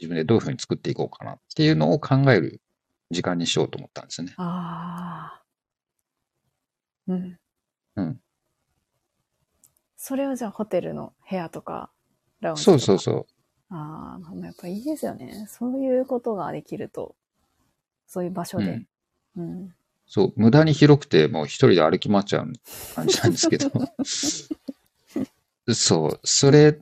自分でどういうふうに作っていこうかなっていうのを考える時間にしようと思ったんですね。ああ。うん。うん。それをじゃあホテルの部屋とか、ラウンジとか。そうそうそう。ああ、やっぱいいですよね。そういうことができると、そういう場所でうん。うん。そう、無駄に広くて、もう一人で歩き回っちゃう感じなんですけど。そう、それ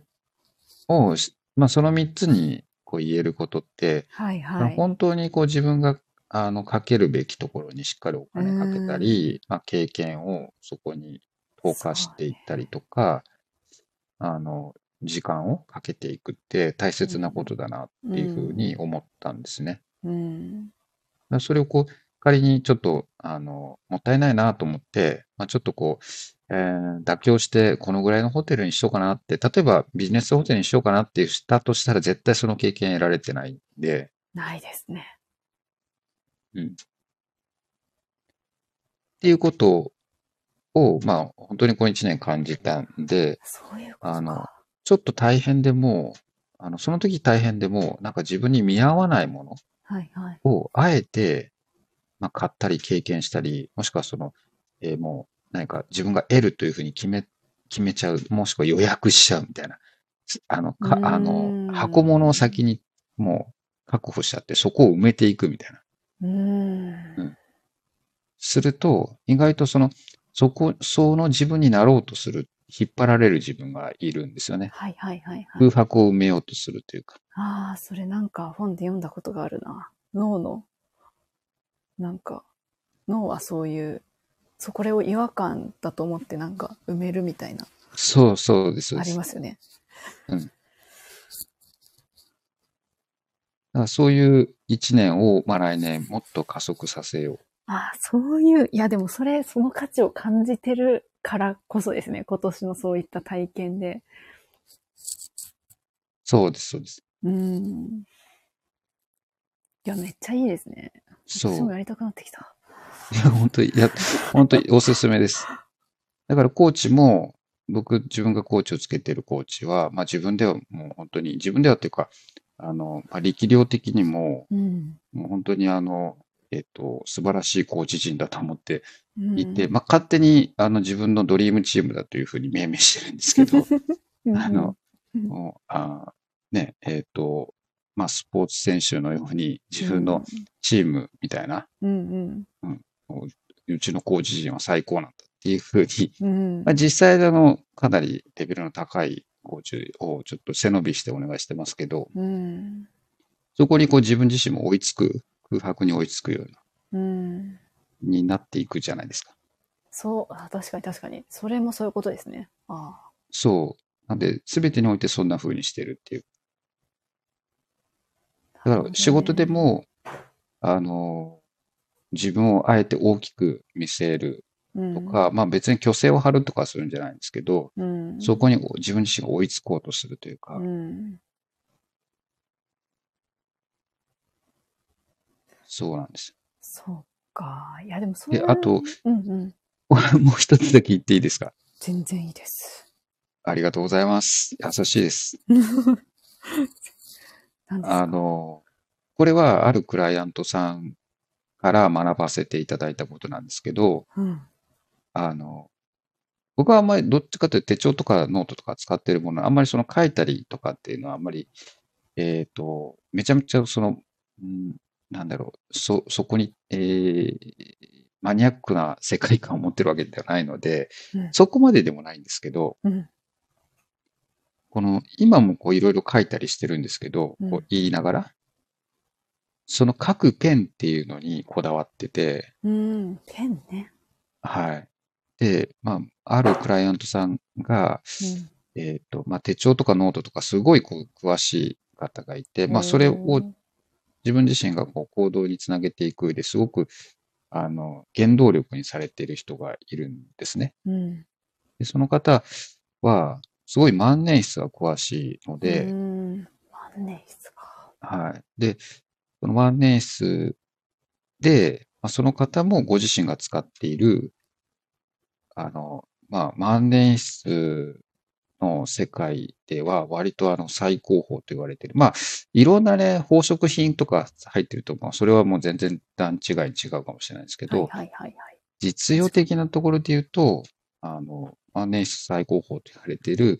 を、まあ、その3つにこう言えることって、はいはい。本当にこう自分があのかけるべきところにしっかりお金かけたり、まあ、経験をそこに投下していったりとか、あの、時間をかけていくって大切なことだなっていうふうに思ったんですね。うん。だからそれをこう、仮にちょっと、あの、もったいないなと思って、まあ、ちょっとこう、えー妥協してこのぐらいのホテルにしようかなって、例えばビジネスホテルにしようかなってしたとしたら絶対その経験得られてないんで、ないですね。っていうことを、まあ、本当にこの1年感じたんで、そういうことか。あのちょっと大変でも、あの、その時大変でも、なんか自分に見合わないものはいはい。を、あえて、まあ、買ったり経験したり、もしくはその、えーもう、何か自分が得るというふうに決め、決めちゃう、もしくは予約しちゃうみたいな。あの、かあの、箱物を先にもう確保しちゃって、そこを埋めていくみたいな。うーん。すると、意外とその、そこ、その自分になろうとする、引っ張られる自分がいるんですよね。はいはいはいはい空。白を埋めようとするというか。ああ、それなんか本で読んだことがあるな。脳の、なんか、脳はそういう、そう、これを違和感だと思ってなんか埋めるみたいな、そうそうです。ありますよね。だからそういう一年を、まあ来年もっと加速させよう。ああ、そういう、いやでもそれ、その価値を感じてるからこそですね。今年のそういった体験で。そうです、そうです。うん。いや、めっちゃいいですね。そう。私もやりたくなってきた。いや、本当に、いや、本当におすすめです。だからコーチも、僕、自分がコーチをつけてるコーチは、まあ自分ではもう本当に、自分ではっていうか、あの、まあ、力量的にも、うん。もう本当にあの、えっと、素晴らしいコーチ陣だと思ってうんいて、まあ勝手にあの自分のドリームチームだというふうに命名してるんですけど、あの、あね、えっと、まあスポーツ選手のように自分のチームみたいな、うんうん。うちのコーチ陣は最高なんだっていうふうに、うん。まあ、実際あの、かなりレベルの高いコーチをちょっと背伸びしてお願いしてますけど、うん。そこにこう自分自身も追いつく、空白に追いつくような、うん。になっていくじゃないですか。そう、あ確かに確かに。それもそういうことですね。ああ。そう。なんで、すべてにおいてそんな風にしてるっていう。だから仕事でも、あの、自分をあえて大きく見せるうん、とか、まあ別に虚勢を張るとかするんじゃないんですけど、うん、そこに自分自身が追いつこうとするというか、うん。そうなんです。そうか。いや、でもそうで、あと、うんうん。もう一つだけ言っていいですか？全然いいです。ありがとうございます。優しいです。何ですか？あの、これはあるクライアントさんから学ばせていただいたことなんですけど、うん。あの、僕はあんまりどっちかというと手帳とかノートとか使ってるもの、あんまりその書いたりとかっていうのはあんまり、えっと、めちゃめちゃその、うん、なんだろう、そ、そこに、えーマニアックな世界観を持ってるわけではないので、うんそこまででもないんですけど、うん。この、今もこういろいろ書いたりしてるんですけど、うんこう言いながら、その書くペンっていうのにこだわってて、うん。ペンね。はい。で、まあ、あるクライアントさんが、うん。えっと、まあ、手帳とかノートとかすごいこう詳しい方がいて、まあ、それを自分自身がこう行動につなげていく上ですごく、あの、原動力にされている人がいるんですね。うん。で、その方は、すごい万年筆が詳しいので、うん。万年筆か。はい。で、その万年筆で、まあ、その方もご自身が使っている、あの、まあ、万年筆の世界では割とあの最高峰と言われている。まあ、いろんなね、宝飾品とか入ってると、まあ、それはもう全然段違い違うかもしれないですけど、はいはいはいはい。実用的なところで言うと、あの、万年筆最高峰と言われている、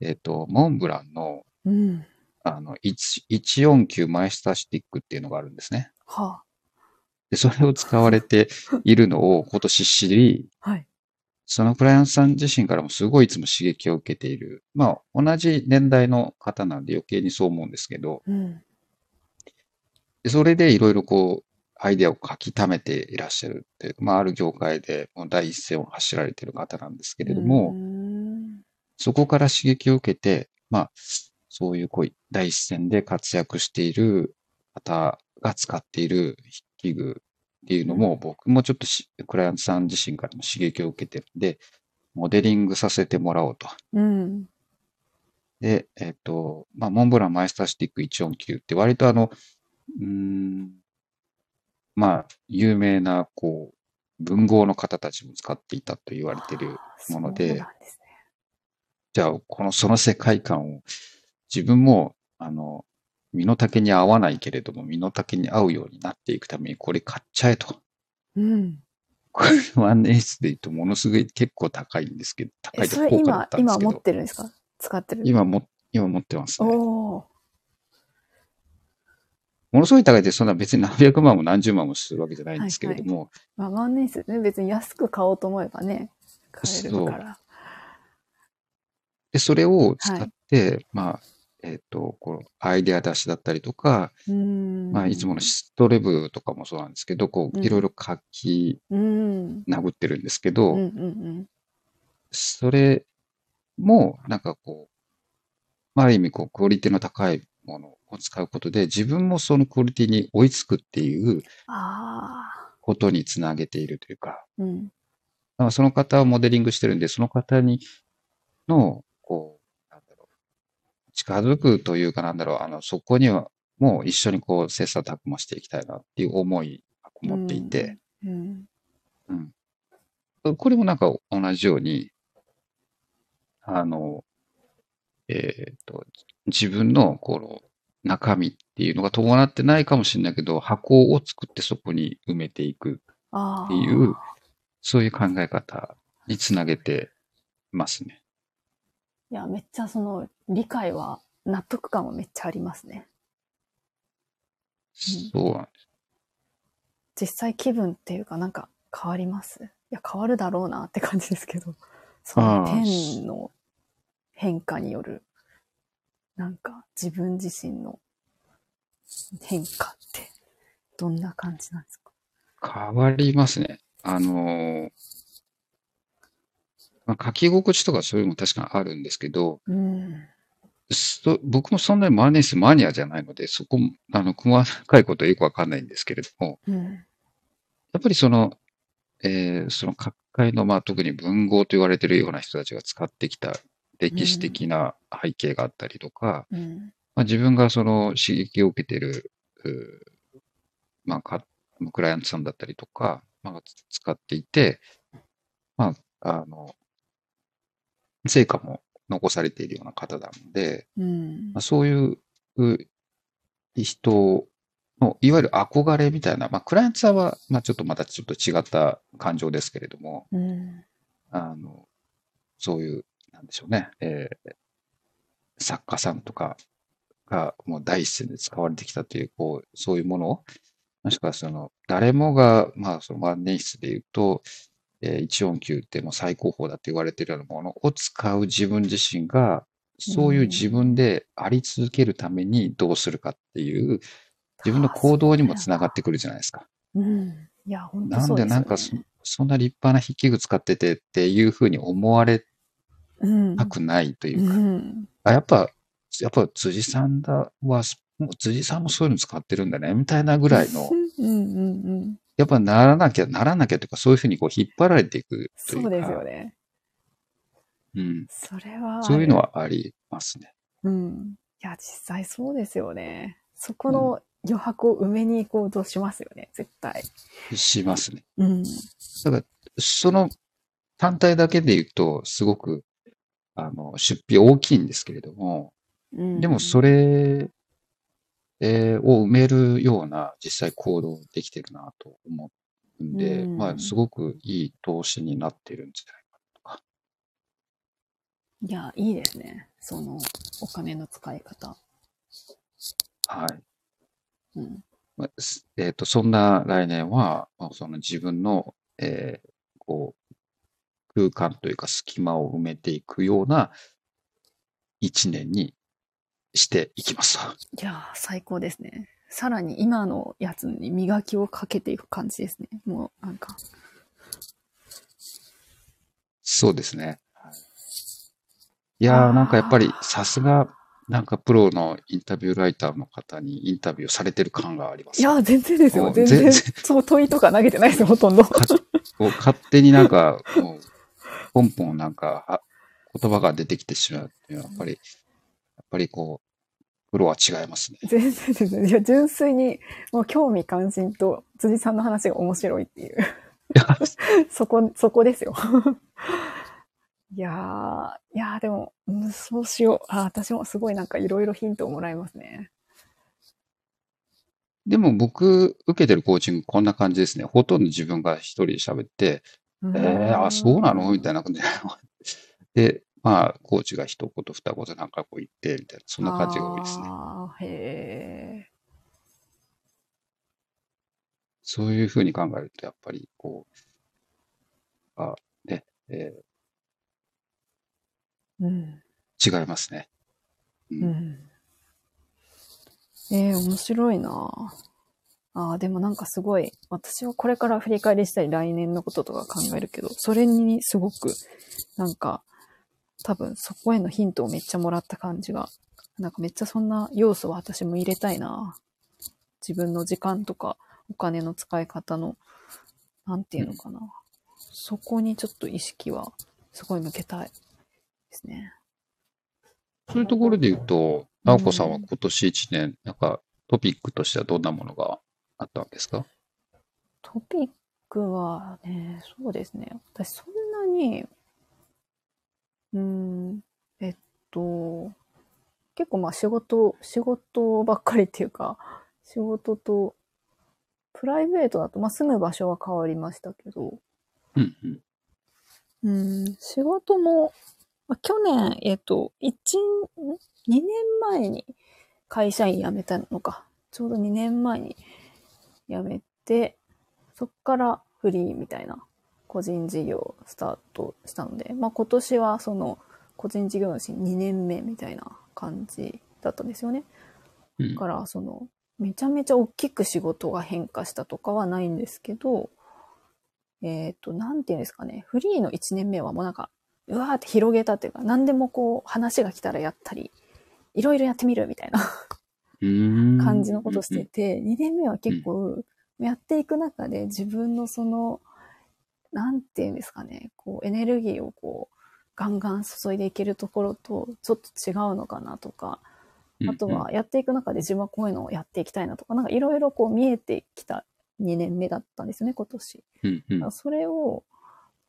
えっと、モンブランの、うん。あの、1 149マイスタースティックっていうのがあるんですね。はで、それを使われているのを今年知り、あ。はい。そのクライアントさん自身からもすごいいつも刺激を受けている。まあ、同じ年代の方なんで余計にそう思うんですけど、うん。でそれでいろいろこう、アイデアを書き溜めていらっしゃるっていう、まあ、ある業界でもう第一線を走られている方なんですけれども、うんそこから刺激を受けて、まあ、そういうこう第一線で活躍している方が使っている器具っていうのも、僕もちょっとしクライアントさん自身からも刺激を受けてるんで、モデリングさせてもらおうと。うん。で、えっと、まあ、モンブランマイスタースティック149って割とあの、うーん、まあ、有名な、こう、文豪の方たちも使っていたと言われているもので。じゃあ、この、その世界観を、自分も、あの、身の丈に合わないけれども、身の丈に合うようになっていくために、これ買っちゃえと。うん。これ、万年筆で言うと、ものすごい結構高いんですけど、高え、いと高価だっ、たんです今持っけど、てるんですか？使ってる。今も、今持ってますね。おお。ものすごい高いって、そんな別に何百万も何十万もするわけじゃないんですけれども、まあ、万年筆ね、別に安く買おうと思えばね、買えるから。で、それを使って、まあ、えっ、と、こう、アイデア出しだったりとか、うん。まあ、いつものシストレブとかもそうなんですけど、こう、うんいろいろ書きうん。殴ってるんですけど、うんうんそれも、なんかこう、まあ、ある意味、こう、クオリティの高いものを使うことで、自分もそのクオリティに追いつくっていう。ことにつなげているというか、うん。だからその方をモデリングしてるんで、その方に、の、こう、近づくというかなんだろう、あの、そこには、もう一緒にこう、切磋琢磨していきたいなっていう思いがこもっていて、うん。うん。これもなんか同じように、あの、えっと、自分のこの中身っていうのが伴ってないかもしれないけど、箱を作ってそこに埋めていく。っていう、そういう考え方につなげてますね。いや、めっちゃその、理解は、納得感はめっちゃありますね。そうなんです。実際気分っていうかなんか変わります？いや、変わるだろうなって感じですけど、そのああペンの変化による、なんか自分自身の変化ってどんな感じなんですか？変わりますね。あの、まあ、書き心地とかそういうのも確かにあるんですけど、うん。そ僕もそんなにマネスマニアじゃないので、そこも、あの、細かいことはよくわかんないんですけれども、うん。やっぱりその、えーその各界の、まあ特に文豪と言われているような人たちが使ってきた歴史的な背景があったりとか、うん。まあ、自分がその刺激を受けている、まあか、クライアントさんだったりとか、まあ、使っていて、まあ、あの、成果も残されているような方なので、うん。まあ、そういう人の、いわゆる憧れみたいな、まあ、クライアントさんは、まあ、ちょっとまたちょっと違った感情ですけれども、うん。あの、そういう、なんでしょうね、えー作家さんとかがもう第一線で使われてきたという、こう、そういうものを、もしくはその、誰もが、まあ、その万年筆で言うと、えー149ってもう最高峰だと言われているようなものを使う自分自身が、そういう自分であり続けるためにどうするかっていう、自分の行動にもつながってくるじゃないですか。うん。いや、本当なんそうでなんかそそんな立派な筆記具使っててっていうふうに思われうん、たくないといううか、ん。あやっぱ、やっぱ辻さんだは、もう辻さんもそういうの使ってるんだね、みたいなぐらいの、うんうんうん。やっぱならなきゃ、ならなきゃというか、そういうふうにこう引っ張られていくというか、そうですよね。うん。それは。そういうの。はありますね。うん。いや、実際そうですよね。そこの余白を埋めに行こうとしますよね、絶対。しますね。うん。だから、その単体だけで言うと、すごく、あの、出費大きいんですけれども、うん、でもそれ、えーを埋めるような実際行動できてるなと思うんで、うんまあ、すごくいい投資になってるんじゃないかとか。いや、いいですね。その、お金の使い方。はい。うん。まあすえっ、と、そんな来年は、まあ、その自分の、えーこう、空間というか隙間を埋めていくような一年にしていきますと。いやー、最高ですね。さらに今のやつに磨きをかけていく感じですね。もう、なんか。そうですね。はいいやー、なんかやっぱりさすが、なんかプロのインタビューライターの方にインタビューされてる感があります。いやー、全然ですよ。全然。そう、問いとか投げてないですよ、ほとんど。こう勝手になんか、もう、ポンポンなんか、あ言葉が出てきてしまうっていうのは、やっぱり、やっぱりこう、プロは違いますね。全然ですね。いや、純粋に、もう興味関心と辻さんの話が面白いっていう。そこ、そこですよ。いやー、いやーでも、うんそうしよう。あー私もすごいなんかいろいろヒントをもらいますね。でも僕、受けてるコーチングこんな感じですね。ほとんど自分が一人で喋って、ええー、あ、そうなの？みたいな感じで。で、まあ、コーチが一言二言なんかこう言って、みたいな、そんな感じが多いですね。あーへそういうふうに考えると、やっぱり、こう、あ、ね、えーうん。違いますね。うんうん。えー、面白いなああ、でもなんかすごい、私はこれから振り返りしたり来年のこととか考えるけど、それにすごく、なんか、多分そこへのヒントをめっちゃもらった感じが、なんかめっちゃそんな要素は私も入れたいな自分の時間とかお金の使い方の、なんていうのかな。そこにちょっと意識はすごい向けたいですね。そういうところで言うと、直子さんは今年一年、なんかトピックとしてはどんなものがあったわけですか？トピックはね、そうですね。私そんなに、うーん、えっと、結構まあ仕事、仕事ばっかりっていうか、仕事と、プライベートだと、まあ住む場所は変わりましたけど、うんうん。うん、仕事も、まあ、去年、えっと、1、2年前に会社員辞めたのか。ちょうど2年前に辞めて、そっからフリーみたいな個人事業をスタートしたので、まあ今年はその個人事業主2年目みたいな感じだったんですよね。うん。だから、その、めちゃめちゃ大きく仕事が変化したとかはないんですけど、えっ、と、なんていうんですかね、フリーの1年目はもうなんか、うわーって広げたっていうか、何でもこう、話が来たらやったり、いろいろやってみるみたいな感じのことしてて、2年目は結構、やっていく中で自分のその、なんていうんですかね、こう、エネルギーをこう、ガンガン注いでいけるところと、ちょっと違うのかなとか、あとはやっていく中で自分はこういうのをやっていきたいなとか、なんかいろいろこう見えてきた年目だったんですよね、今年。だからそれを、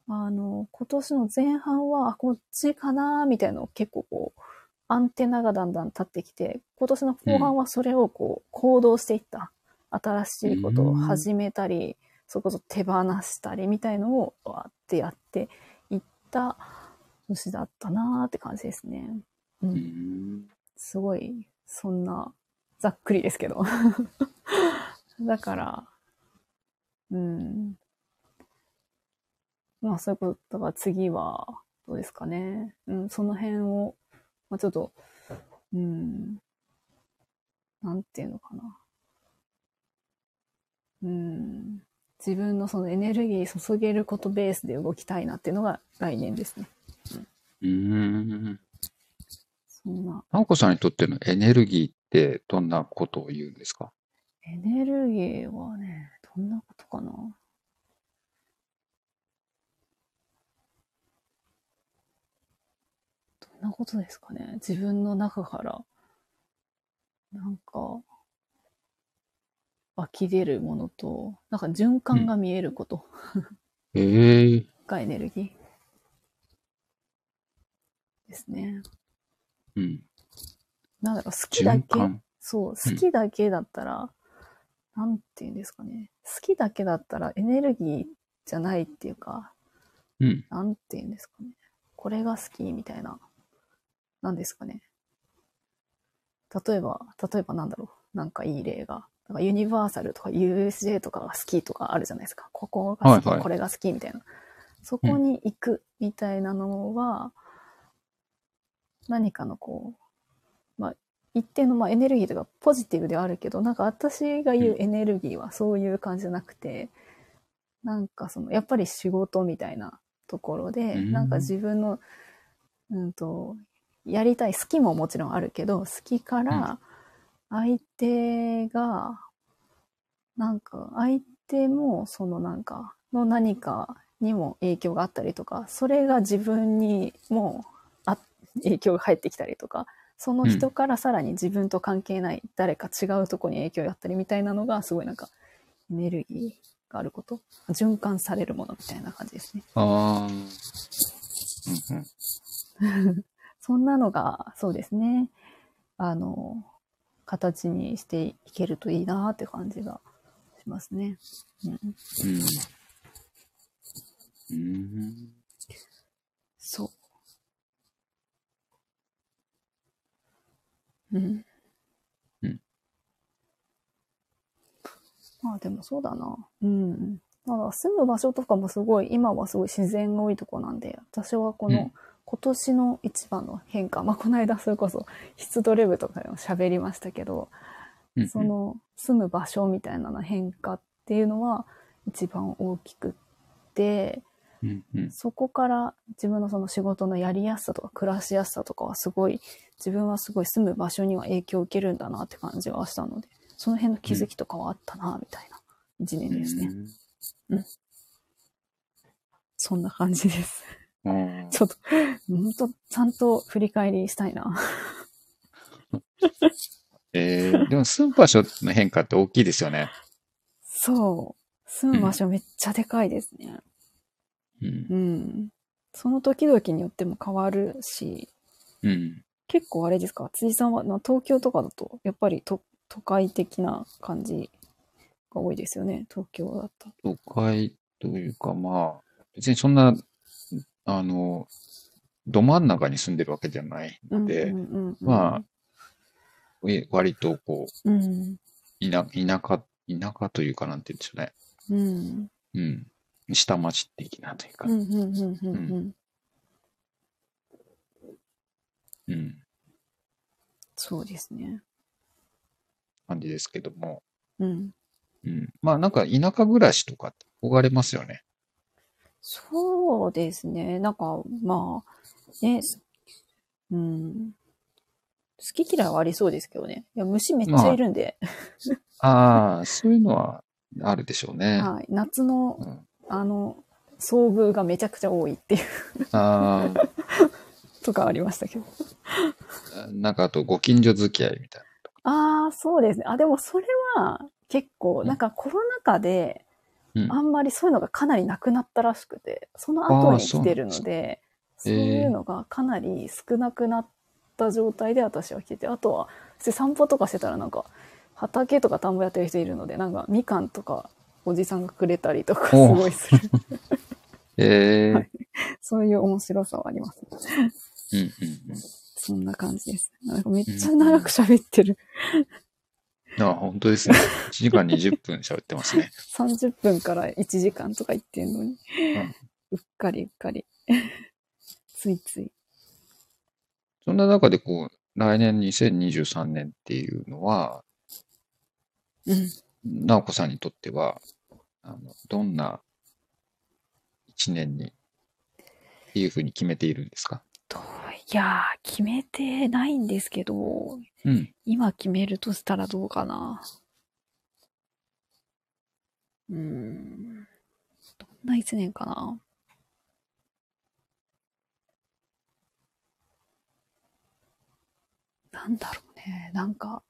あの、今年の前半は、あこっちかなみたいなのを結構こう、アンテナがだんだん立ってきて、今年の後半はそれをこう、行動していった。新しいことを始めたり、それこそ手放したりみたいのを、わーってやっていった年だったなーって感じですね。う。んすごい、そんな、ざっくりですけど。だから、うん。まあそういうこと、だから次は、どうですかね。うん、その辺を、まあちょっと、うん、なんていうのかな。うん、自分のそのエネルギー注げることベースで動きたいなっていうのが来年ですね。うん。そんな、直子さんにとってのエネルギーってどんなことを言うんですか？エネルギーはね、どんなことかな？どんなことですかね？自分の中から、なんか、湧き出るものと、なんか循環が見えることええがエネルギーですね。うん。なんだろう、好きだけ、循環。そう、好きだけだったら、なんて言うんですかね。好きだけだったらエネルギーじゃないっていうか、うん。なんて言うんですかね。これが好きみたいな、なんですかね。例えば、例えばなんだろう。なんかいい例が。なんかユニバーサルとか USJ とかが好きとかあるじゃないですか。ここが好き、はいはいこれが好きみたいな。そこに行くみたいなのは、何かのこう、まあ、一定のまあエネルギーとかポジティブではあるけど、なんか私が言うエネルギーはそういう感じじゃなくて、なんかその、やっぱり仕事みたいなところで、うんなんか自分の、うんと、やりたい、好きももちろんあるけど、好きから相手が、なんか相手もそのなんかの何かにも影響があったりとか、それが自分にもあ影響が入ってきたりとか、その人からさらに自分と関係ない誰か違うとこに影響があったりみたいなのがすごいなんかエネルギーがあること、循環されるものみたいな感じですね。ああ。そんなのが、そうですね。あの、形にしていけるといいなって感じがしますね。うん、うん。うん。そう。うん。うん。まあでもそうだな。うん。まだ住む場所とかもすごい、今はすごい自然が多いとこなんで、私はこの、うん今年の一番の変化、まあこの間それこそ湿度レブとかでも喋りましたけど、うんその住む場所みたいなの変化っていうのは一番大きくって、うんうん。そこから自分のその仕事のやりやすさとか暮らしやすさとかはすごい、自分はすごい住む場所には影響を受けるんだなって感じがしたので、その辺の気づきとかはあったな、みたいな一年ですね。そんな感じです。うん。ちょっと、ほんと、ちゃんと振り返りしたいな。えー、でも住む場所の変化って大きいですよね。そう。住む場所めっちゃでかいですね。うん。うん。その時々によっても変わるし、うん。結構あれですか？辻さんは、まあ東京とかだと、やっぱりと都会的な感じが多いですよね。東京だったら。都会というか、まあ、別にそんな、あの、ど真ん中に住んでるわけじゃないので、うんうんうんうん、まあ、え割とこうん。う、田田舎、田舎というかなんて言うんでしょうね。うん。うん。下町的なというかう、んうんうんうんうん。うん、そうですね。感じですけども。うん。うん。まあなんか田舎暮らしとかって憧れますよね。そうですね。なんか、まあ、ね、すうん。好き嫌いはありそうですけどね。いや、虫めっちゃいるんで、ああ、そういうのはあるでしょうね。はい。夏のう、ん、あの、遭遇がめちゃくちゃ多いっていう、あ とかありましたけど。あ、なんかあとご近所付き合いみたいああ、そうですね。あ、でもそれは結構、うんなんかコロナ禍で、うんあんまりそういうのがかなりなくなったらしくて、その後に来てるので、すそういうのがかなり少なくなった状態で私は来てて、あとは、散歩とかしてたらなんか、畑とか田んぼやってる人いるので、なんかみかんとかおじさんがくれたりとかすおごいする。ええはいそういう面白さはあります。うんうんうん。そんな感じです。なんかめっちゃ長く喋ってる。あ、本当ですね。1時間20分喋ってますね。30分から1時間とか言ってんのに。んうっかりうっかり。ついつい。そんな中でこう、来年2023年っていうのは、うん。直子さんにとっては、あの、どんな一年に、っていうふうに決めているんですか？と、いやー、決めてないんですけど、うん。今決めるとしたらどうかな。うーん。どんな一年かな。なんだろうね。なんか、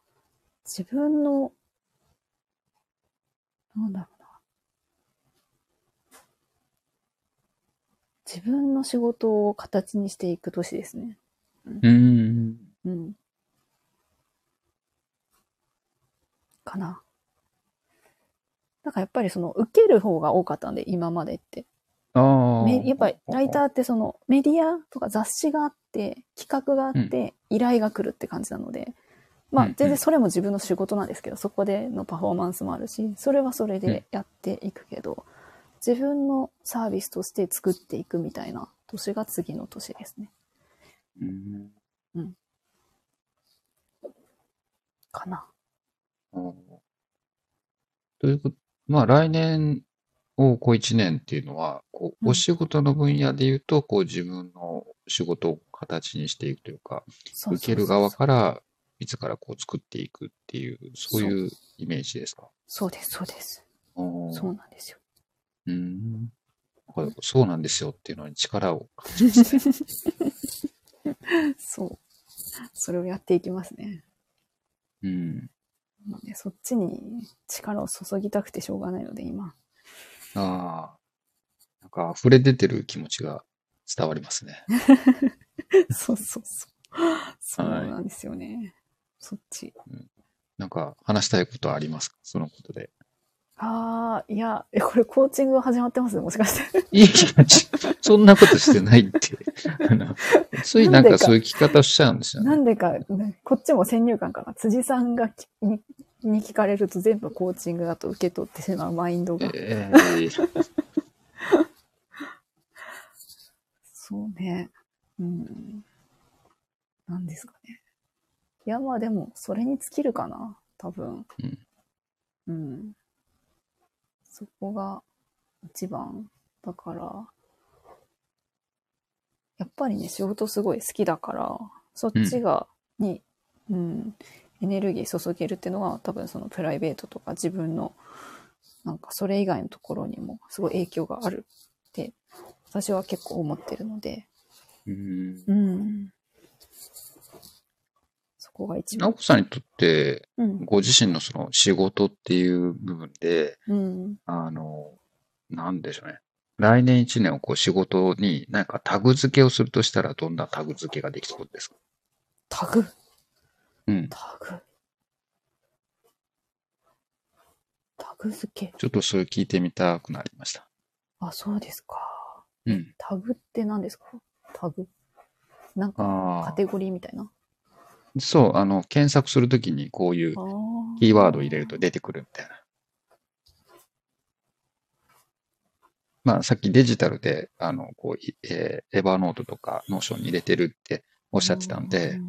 自分の、なんだろうな。自分の仕事を形にしていく年ですね。うーん。うん。かな。なんかやっぱりその受ける方が多かったんで、今までって。やっぱりライターってそのメディアとか雑誌があって、企画があって、依頼が来るって感じなので、まあうんうん全然それも自分の仕事なんですけど、そこでのパフォーマンスもあるし、それはそれでやっていくけど、自分のサービスとして作っていくみたいな年が次の年ですね。うん。かな。おということ、まあ来年をこう一年っていうのは、こう、うんお仕事の分野で言うと、こう自分の仕事を形にしていくというか、受ける側から自らこう作っていくっていう、そういうイメージですか？そうです、そうです。そうなんですよ。うーん。そうなんですよっていうのに力を感じますね。そう。それをやっていきますね。うん。なのでそっちに力を注ぎたくてしょうがないので、今。ああ。なんか溢れ出てる気持ちが伝わりますね。そうそうそう。そうなんですよね。そっち。なんか話したいことはありますか？そのことで。ああ、いや、え、これコーチング始まってます？もしかして。いい気持ち。そんなことしてないって。あのついなんかそういう聞き方しちゃうんですよね。なんでか、ね、こっちも先入観かな。辻さんがきにに聞かれると全部コーチングだと受け取ってしまうマインドが。ええそうね。うん。なんですかね。いや、まあでも、それに尽きるかな。多分。うん。うん。そこが一番。だから、やっぱりね、仕事すごい好きだから、そっちが、に、うん、エネルギー注げるっていうのは、多分そのプライベートとか自分の、なんかそれ以外のところにもすごい影響があるって、私は結構思ってるので、うん。うん。そこが一番。直子さんにとって、うん。ご自身のその仕事っていう部分で、うん。あの、なんでしょうね。来年一年をこう仕事に何かタグ付けをするとしたらどんなタグ付けができそうですか？タグ？うん。タグ？タグ付け？ちょっとそれ聞いてみたくなりました。あ、そうですか。うん。タグって何ですか？タグ？なんか。カテゴリーみたいな？そう、あの、検索するときにこういうキーワードを入れると出てくるみたいな。まあ、さっきデジタルで、あの、こう、いえー Evernote とか Notion に入れてるっておっしゃってたんで、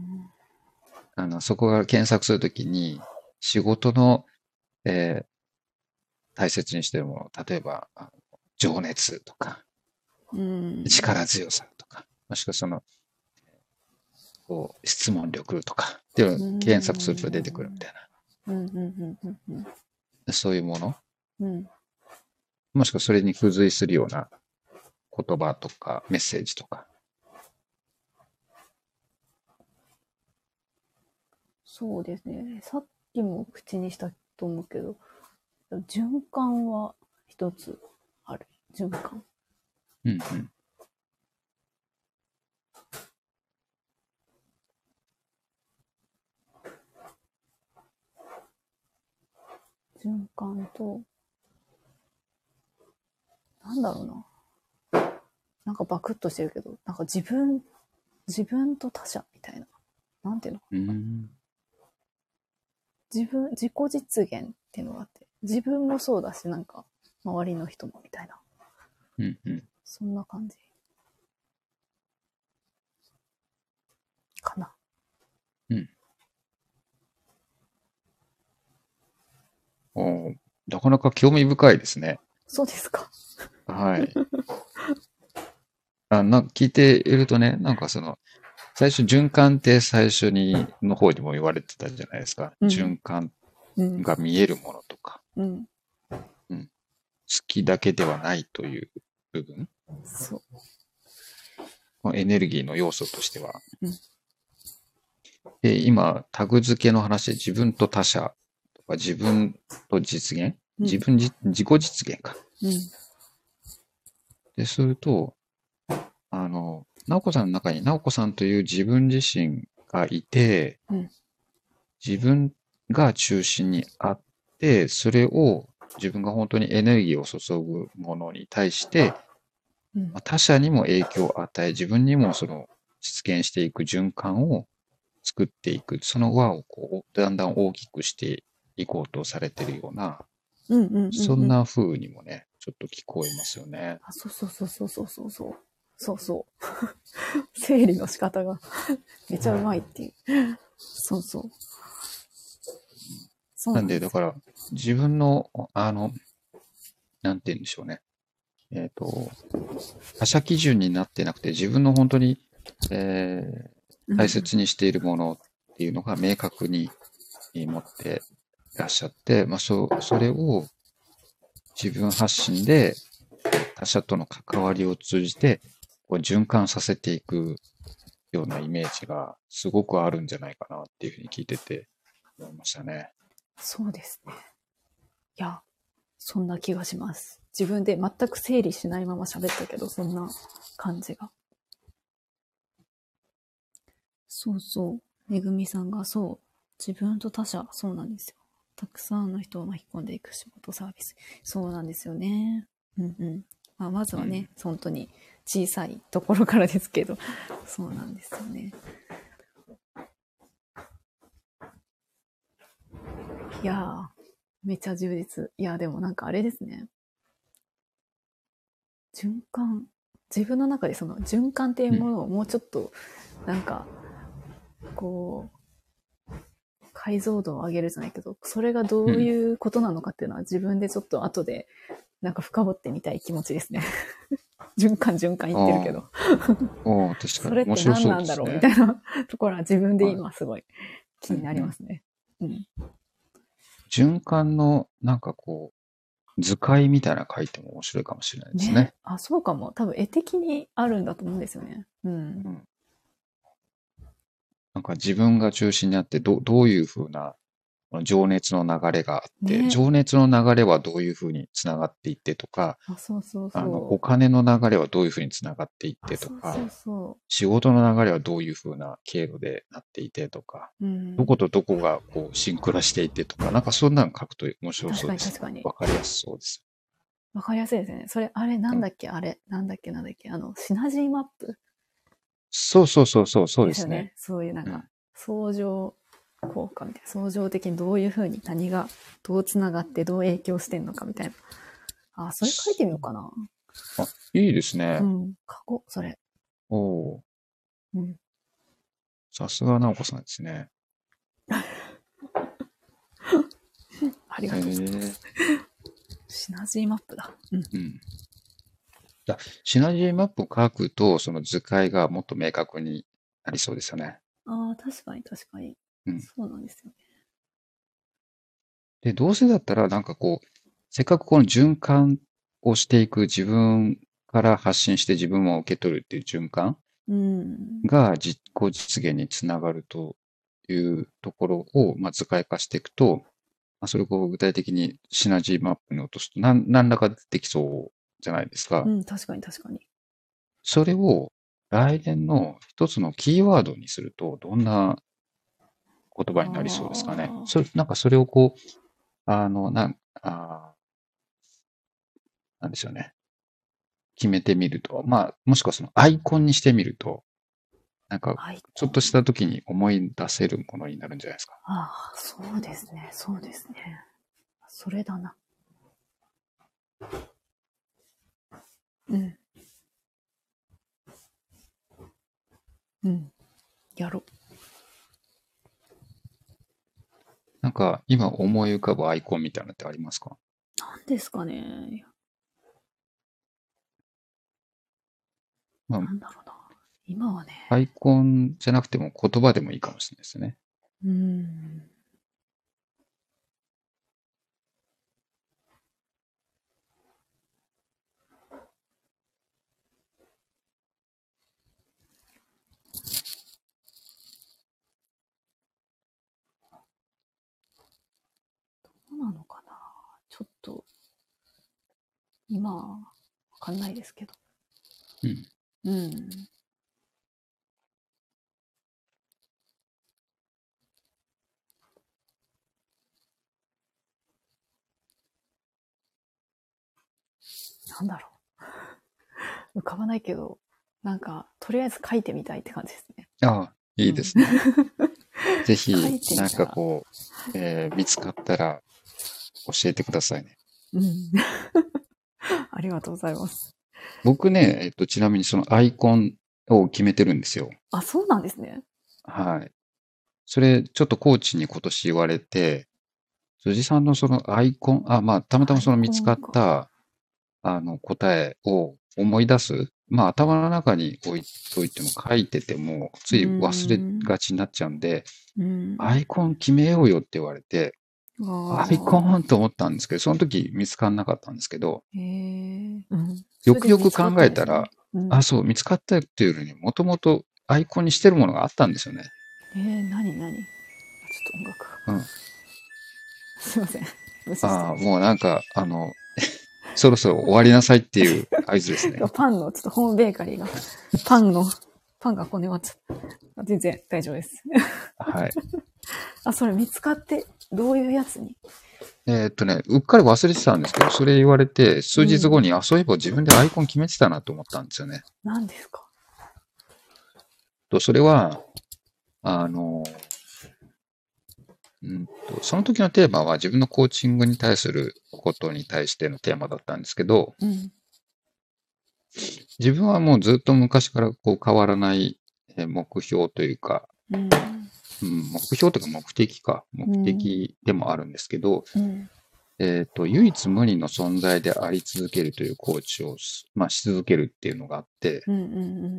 あの、そこが検索するときに、仕事の、えー大切にしてるもの、例えば、情熱とか、うん。力強さとか、もしくはその、こう、質問力とか、っていうのを検索すると出てくるみたいうん。うん。うん。うん。うん。な、そういうもの、うん。もしくはそれに付随するような言葉とかメッセージとか。そうですね。さっきも口にしたと思うけど、循環は一つある。循環。うんうん。循環と、なんだろうな。なんかバクッとしてるけど、なんか自分、自分と他者みたいな。なんていうのうん。自分、自己実現っていうのがあって、自分もそうだし、なんか、周りの人もみたいな。うんうん。そんな感じ。かな。おーなかなか興味深いですね。そうですか。はい。あな聞いているとね、なんかその、最初循環って最初にの方にも言われてたじゃないですか。うん循環うん。が見えるものとか、うん。好きだけではないという部分、そう。エネルギーの要素としては。うんで、今、タグ付けの話で自分と他者とか自分と実現、うん。自分じ、自己実現か。うん。で、すると、あの、直子さんの中に直子さんという自分自身がいて、うん。自分が中心にあって、それを自分が本当にエネルギーを注ぐものに対して、うん。まあ他者にも影響を与え、自分にもその実現していく循環を作っていく、その輪をこう、だんだん大きくしていこうとされているような、うんうんうんうん。そん。な風にもね、ちょっと聞こえますよね。あ、そうそうそうそうそうそうそう。そうそう。整理の仕方が めちゃうまいっていう。そうそう。そうなんで、すだから、自分の、あの、なんて言うんでしょうね。えっ、と、他者基準になってなくて、自分の本当に、えー大切にしているものっていうのが明確に持っていらっしゃって、まあ、そ、それを自分発信で他者との関わりを通じて、こう循環させていくようなイメージがすごくあるんじゃないかなっていうふうに聞いてて思いましたね。そうですね。いや、そんな気がします。自分で全く整理しないまま喋ったけど、そんな感じが。そうそう。めぐみさんがそう。自分と他者、そうなんですよ。たくさんの人を巻き込んでいく仕事サービス。そうなんですよね。うんうん。まあ、まずはね、本当に小さいところからですけど、そうなんですよね。いやー、めっちゃ充実。いや、でもなんかあれですね。循環。自分の中でその循環っていうものをもうちょっと、なんか、こう、解像度を上げるじゃないけど、それがどういうことなのかっていうのは自分でちょっと後で、なんか深掘ってみたい気持ちですね。循環循環言ってるけど。おー確か それって何。なんだろうみたいなところは自分で今すごい気になりますね。うん。循環のなんかこう、図解みたいなの書いても面白いかもしれないですね。あ、そうかも。多分絵的にあるんだと思うんですよね。うん。なんか自分が中心にあってど、どういうふうな情熱の流れがあって、ね情熱の流れはどういうふうにつながっていってとか、あ、そうそうそう。あの、お金の流れはどういうふうにつながっていってとかあそ、うそ仕事の流れはどういうふうな経路でなっていてとか、うん。どことどこがこうシンクロしていてとか、なんかそんなの書くと面白そうです。に確かに。わかりやすそうです。わかりやすいですね。それ、あれ、なんだっけ、あれ、なんだっけ、なんだっけ、あの、シナジーマップ？そうそうそうそう、そうですよねね。。そういうなんうんか、相乗効果みたいな、相乗的にどういうふうに何がどうつながってどう影響してんのかみたいな。あ、それ書いてみようかな。いいですねう。ん、書こう、それ。おおーうん。さすが直子さんですね。ありへがとうございます。え。シナジーマップだ。うん。うん。だシナジーマップを書くと、その図解がもっと明確になりそうですよね。ああ、確かに確かに。うんそうなんですよね。で、どうせだったら、なんかこう、せっかくこの循環をしていく自分から発信して自分も受け取るっていう循環うん。が実行実現につながるというところを、まあ、図解化していくと、まあ、それを具体的にシナジーマップに落とすと、なん何らか出てきそうじゃないですか。うん、確かに確かに。それを来年の一つのキーワードにすると、どんな言葉になりそうですかねそれなんかそれをこう、あの、なん、あーなんでしょうね。決めてみると、まあ、もしくはそのアイコンにしてみると、なんか、はい。ちょっとした時に思い出せるものになるんじゃないですか。ああ、そうですね、そうですね。それだな。うん。うん。やろう。なんか、今思い浮かぶアイコンみたいなのってありますか？なんですかね。まあなんだろうな。今はね。アイコンじゃなくても言葉でもいいかもしれないですね。うん。どうなのかな？ちょっと、今、わかんないですけど。うん。うん。なんだろう。浮かばないけど、なんか、とりあえず書いてみたいって感じですね。ああ、いいですね。ぜひ 書いてみ、たらなんかこう、えー見つかったら教えてくださいね。うん。ありがとうございます。僕ね、えっと、ちなみにそのアイコンを決めてるんですよ。あ、そうなんですね。はい。それ、ちょっとコーチに今年言われて、辻さんのそのアイコン、あ、まあ、たまたまその見つかった、あの、答えを思い出す。まあ、頭の中に置いといても書いてても、つい忘れがちになっちゃうんで、うん。アイコン決めようよって言われて、あアイコンと思ったんですけど、その時見つからなかったんですけど。うん。よくよく考えたら、うん、あ、そう、見つかったっていうよりに、もともとアイコンにしてるものがあったんですよね。えー、なになにちょっと音楽が。うん すいません。ああ、もうなんか、あの、そろそろ終わりなさいっていう 合図ですね。パンの、ちょっとホームベーカリーが、パンの、パンがこね終わっちゃった。全然大丈夫です。はい。あ、それ見つかって、どういうやつに？えーっとね、うっかり忘れてたんですけど、それ言われて、数日後に、あ、そういえば自分でアイコン決めてたなと思ったんですよね。何ですか？と、それは、あの、うんと、その時のテーマは自分のコーチングに対することに対してのテーマだったんですけど、うん。自分はもうずっと昔からこう変わらないえー目標というか、うん。うん、目標というか目的か、目的でもあるんですけど、うん。えっ、と、唯一無二の存在であり続けるというコーチをす、まあ、し続けるっていうのがあって、うん。う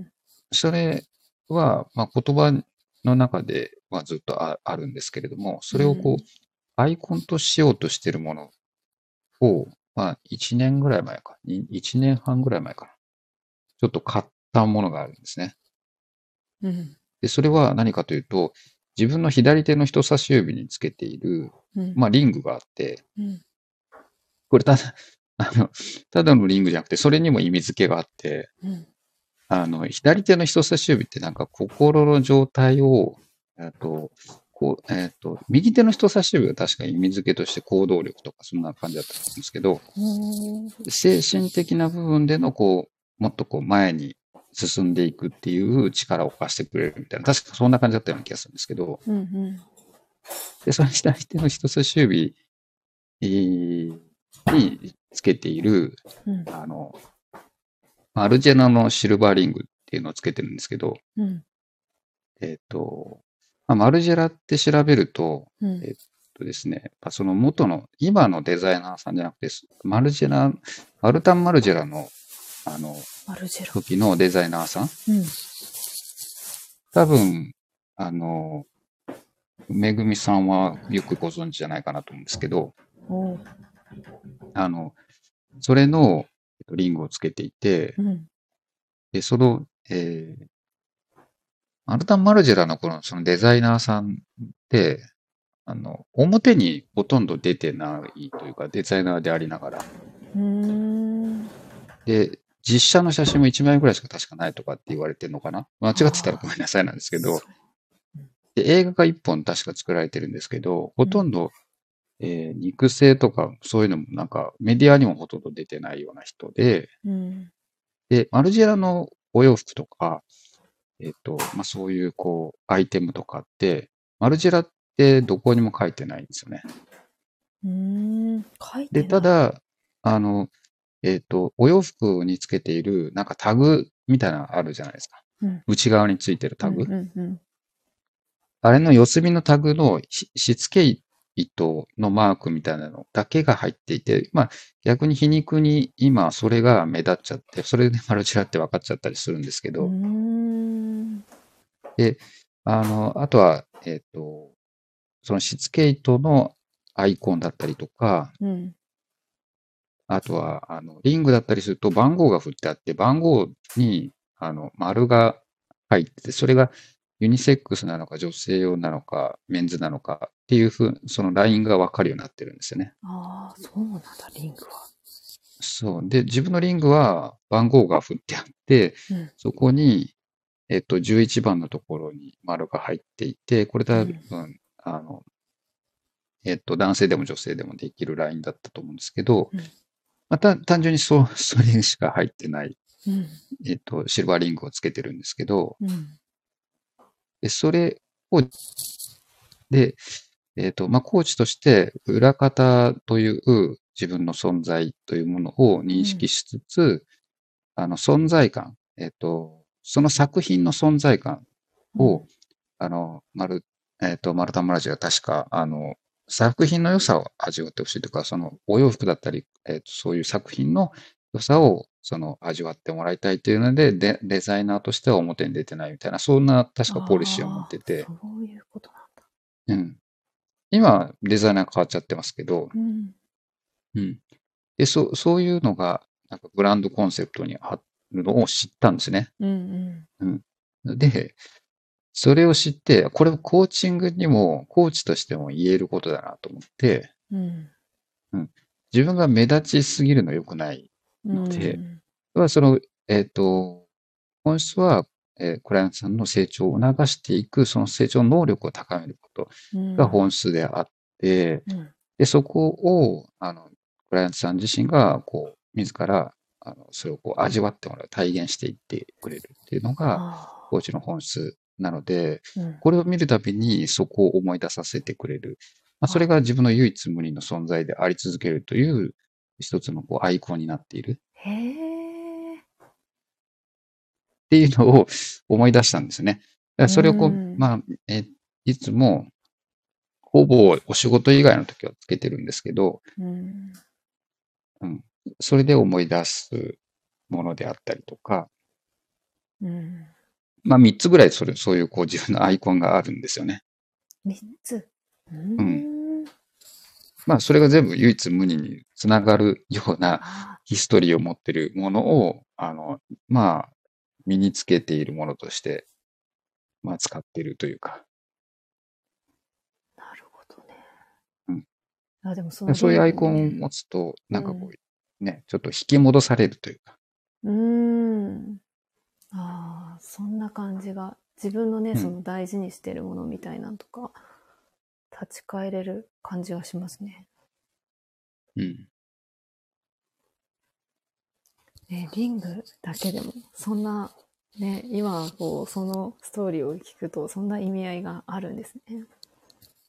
ん。それは、まあ、言葉の中ではずっとああるんですけれども、それをこう、うんアイコンとしようとしているものを、まあ、1年ぐらい前か、1年半ぐらい前かな。ちょっと買ったものがあるんですね。うん。で、それは何かというと、自分の左手の人差し指につけている、うん。まあ、リングがあって、うん。これただ、あの、ただのリングじゃなくて、それにも意味付けがあって、うん。あの、左手の人差し指ってなんか心の状態を、えっと、こう、えっと、右手の人差し指が確か意味付けとして行動力とかそんな感じだったと思うんですけど、精神的な部分でのこう、もっとこう前に進んでいくっていう力を貸してくれるみたいな、確かそんな感じだったような気がするんですけど、うん。うん。で、その左手の人差し指えーにつけている、うん。あの、マルジェナのシルバーリングっていうのをつけてるんですけど、うん。えっ、と、まあ、マルジェラって調べると、うん。えっとですね、その元の、今のデザイナーさんじゃなくて、マルジェラ、マルタン・マルジェラの、あの、マルジェラ。時のデザイナーさん？うん。多分、あの、めぐみさんはよくご存知じゃないかなと思うんですけど、あの、それのえっとリングをつけていて、うん。で、その、えーマルタン・マルジェラのこのそのデザイナーさんって、あの、表にほとんど出てないというか、デザイナーでありながら。で、実写の写真も1枚ぐらいしか確かないとかって言われてるのかな？間違ってたらごめんなさいなんですけど、で映画が1本確か作られてるんですけど、ほとんど、えー肉声とかそういうのもなんかメディアにもほとんど出てないような人で、うん。で、マルジェラのお洋服とか、えっ、と、まあ、そういうこう、アイテムとかって、マルジェラってどこにも書いてないんですよね。うーん。書いてで、ないた、だ、あの、えっ、と、お洋服につけている、なんかタグみたいなのあるじゃないですか。うん内側についてるタグ。うんうんうんあれの四隅のタグのししつけ糸のマークみたいなのだけが入っていて、まあ逆に皮肉に今それが目立っちゃって、それでマルチラって分かっちゃったりするんですけど、うーん。あの、あとは、えっ、と、そのしつけ糸のアイコンだったりとか、うん。あとは、あの、リングだったりすると番号が振ってあって、番号に、あの、丸が入ってて、それがユニセックスなのか、女性用なのか、メンズなのかっていうふう、そのラインがわかるようになってるんですよね。ああ、そうなんだ、リングは。そう。で、自分のリングは番号が振ってあって、うんそこに、えっと、11番のところに丸が入っていて、これ多分、あの、えっと、男性でも女性でもできるラインだったと思うんですけど、うんまた単純にそう、それしか入ってない、うん。えっと、シルバーリングをつけてるんですけど、うん。で、それを、で、えっと、まあ、コーチとして、裏方という自分の存在というものを認識しつつ、あの、存在感、えっと、その作品の存在感を、あの、マル、えっと、マルタン・マラジが確か、あの、作品の良さを味わってほしいとか、その、お洋服だったり、えっと、そういう作品の良さを、その、味わってもらいたいというので、で、デザイナーとしては表に出てないみたいな、そんな、確かポリシーを持っててそういうことなんだ。うん。今、デザイナー変わっちゃってますけど、うん。うん。で、そ、そういうのが、なんかブランドコンセプトにあるのを知ったんですね。うんうん。で、それを知って、これコーチングにも、コーチとしても言えることだなと思って、うん。自分が目立ちすぎるの良くない。うん。では、その、えっ、と、本質は、えークライアントさんの成長を促していく、その成長能力を高めることうんが本質であって、うん。で、そこを、あの、クライアントさん自身が、こう、自ら、あの、それをこう、味わってもらう、体現していってくれるっていうのが、あコーチの本質なので、ーうんこれを見るたびにそこを思い出させてくれる。まあ、それが自分の唯一無二の存在であり続けるという、一つのこうアイコンになっているへえ。っていうのを思い出したんですね。だからそれをこう、うんまあ、え、いつも、ほぼお仕事以外の時はつけてるんですけど、うん。それで思い出すものであったりとか、うん。まあ3つぐらいそれ、そういうこう自分のアイコンがあるんですよね。三つ。うん。まあそれが全部唯一無二につながるようなあヒストリーを持ってるものを、あの、まあ、身につけているものとして、まあ使っているというか、ーなるほどね。うん。あ、でもその、そういうアイコンを持つと、なんかこう、ね、ちょっと引き戻されるというか、うーん。ああ、そんな感じが、自分のね、うんその大事にしてるものみたいなんとか、立ち返れる感じがしますね。うん。ね、リングだけでも、そんな、ね、今、こう、そのストーリーを聞くと、そんな意味合いがあるんですね。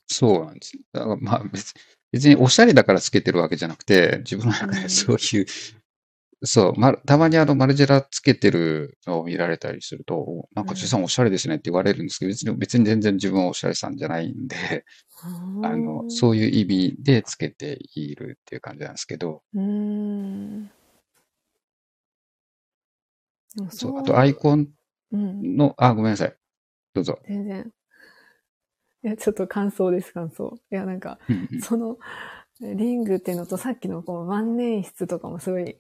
そうなんです。だからまあ別別におしゃれだからつけてるわけじゃなくて、自分の中うんでそういう、そう、ま、たまにあのマルジェラつけてるのを見られたりすると、おなんか、うんじさんおしゃれですねって言われるんですけど、別に、別に全然自分はおしゃれさんじゃないんで、あの、そういう意味でつけているっていう感じなんですけど、う。ん。そう、あとアイコンうん。の、あ、ごめんなさい。どうぞ。全然。いや、ちょっと感想です、感想。いや、なんか、その、リングっていうのとさっきのこう万年筆とかもすごい、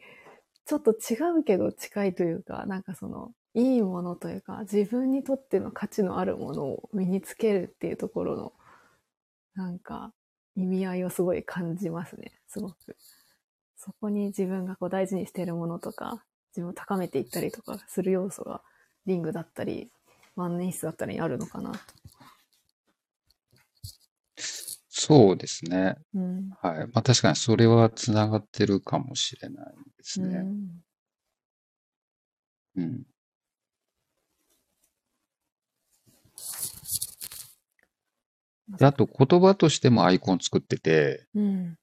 ちょっと違うけど近いというか、なんかその、いいものというか、自分にとっての価値のあるものを身につけるっていうところの、なんか、意味合いをすごい感じますね。すごく。そこに自分がこう大事にしているものとか、自分を高めていったりとかする要素が、リングだったり、万年筆だったりにあるのかなと。そうですね。うん。はい。まあ確かにそれはつながってるかもしれないですね。うん。うん。で、あと言葉としてもアイコン作ってて、うん。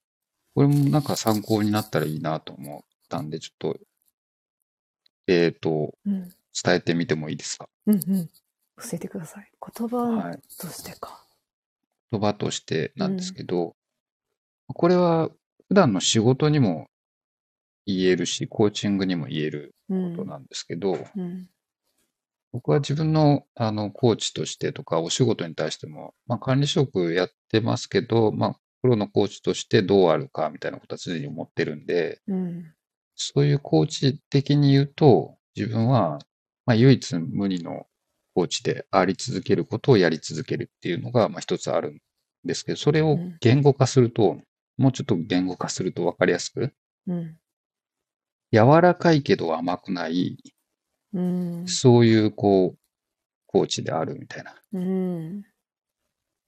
これもなんか参考になったらいいなと思ったんで、ちょっと、えっと、うん。伝えてみてもいいですか？うん。うん。教えてください。言葉はい。としてか。言葉としてなんですけど、これは普段の仕事にも言えるし、コーチングにも言えるうんことなんですけど、うん。僕は自分のあのコーチとしてとかお仕事に対しても、まあ、管理職やってますけど、まあ、プロのコーチとしてどうあるかみたいなことは常に思ってるんで、うん。そういうコーチ的に言うと、自分は、まあ、唯一無二のコーチであり続けることをやり続けるっていうのが、まあ、一つあるんですけど、それをうん言語化すると、もうちょっと言語化すると分かりやすく、うん。柔らかいけど甘くない、うん。そういう、こう、コーチであるみたいな。うん。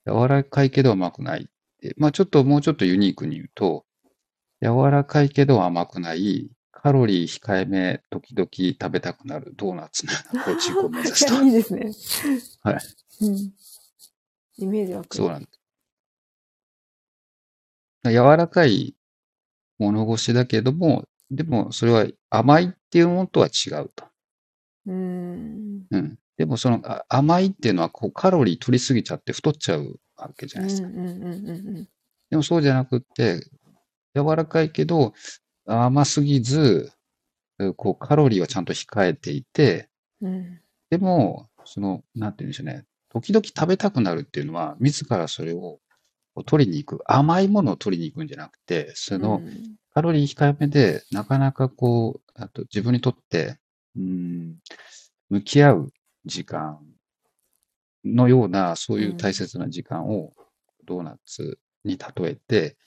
柔らかいけど甘くないって。まあちょっともうちょっとユニークに言うと、柔らかいけど甘くない、カロリー控えめ、時々食べたくなるドーナツのようなコーチングを目指す いや、と。いいですね。はい。うん。イメージ湧く。そうなんです。柔らかい物腰だけども、でもそれは甘いっていうものとは違うと。うん。うん。でもそのあ甘いっていうのはこうカロリー取りすぎちゃって太っちゃうわけじゃうんないですか。うんうんうんでもそうじゃなくって、柔らかいけど甘すぎず、こうカロリーはちゃんと控えていて、うん。でも、その、なんて言うんでしょうね。時々食べたくなるっていうのは、自らそれを取りに行く。甘いものを取りに行くんじゃなくて、その、カロリー控えめで、なかなかこう、あと自分にとって、うん、向き合う時間のような、そういう大切な時間をドーナツに例えて、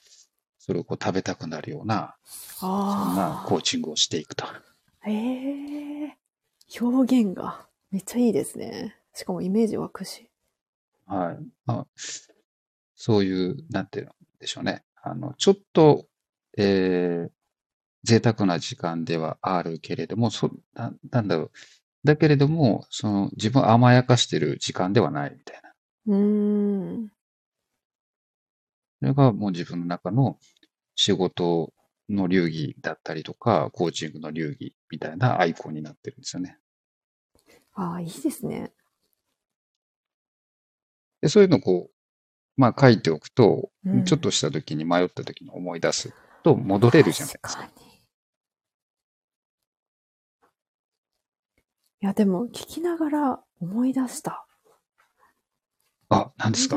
それをこう食べたくなるような、そんなあコーチングをしていくと。あ。へえ。表現がめっちゃいいですね。しかもイメージ湧くし。はい。まあ、そういう、なんていうんでしょうね。あの、ちょっと、えー、贅沢な時間ではあるけれども、そ、な、なんだろう。だけれども、その、自分を甘やかしてる時間ではないみたいな。うーん。それがもう自分の中の仕事の流儀だったりとか、コーチングの流儀みたいなアイコンになってるんですよね。ああ、いいですね。で、そういうのをこう、まあ書いておくと、うんちょっとした時に迷った時に思い出すと戻れるじゃないですか。確かに。いや、でも聞きながら思い出した。あ、何ですか？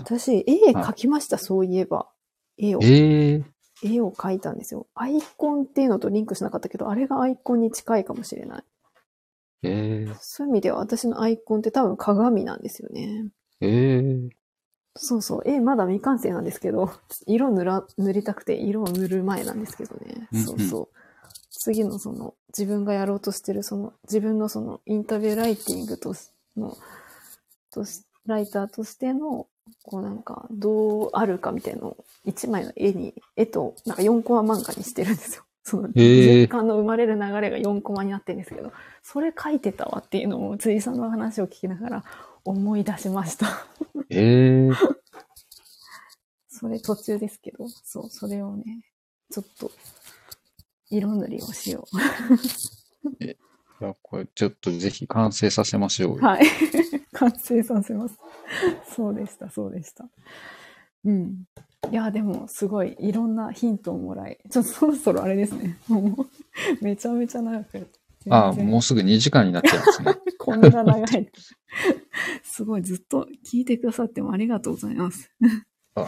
私、絵描きました、そういえば。絵を。ええ絵を描いたんですよ。アイコンっていうのとリンクしなかったけど、あれがアイコンに近いかもしれない。ええそういう意味では私のアイコンって多分鏡なんですよね。ええそうそう。絵まだ未完成なんですけど、色塗ら、塗りたくて色を塗る前なんですけどね。そうそう。次のその自分がやろうとしてるその自分のそのインタビューライティングとしの、とし、ライターとしての、こうなんかどうあるかみたいなのを一枚の絵に、絵となんか4コマ漫画にしてるんですよ。そのへー循環の生まれる流れが4コマになってるんですけど、それ書いてたわっていうのを辻さんの話を聞きながら思い出しました。ええ それ途中ですけど、そう、それをね、ちょっと、色塗りをしよいや、これちょっとぜひ完成させましょうう。よ。はい。完成させます。そうでした、そうでした。うん。いや、でも、すごい、いろんなヒントをもらい、ちょっとそろそろあれですね。もう、めちゃめちゃ長く。あ、全然もうすぐ2時間になっちゃいますね。こんな長い。すごい、ずっと聞いてくださってもありがとうございます。あ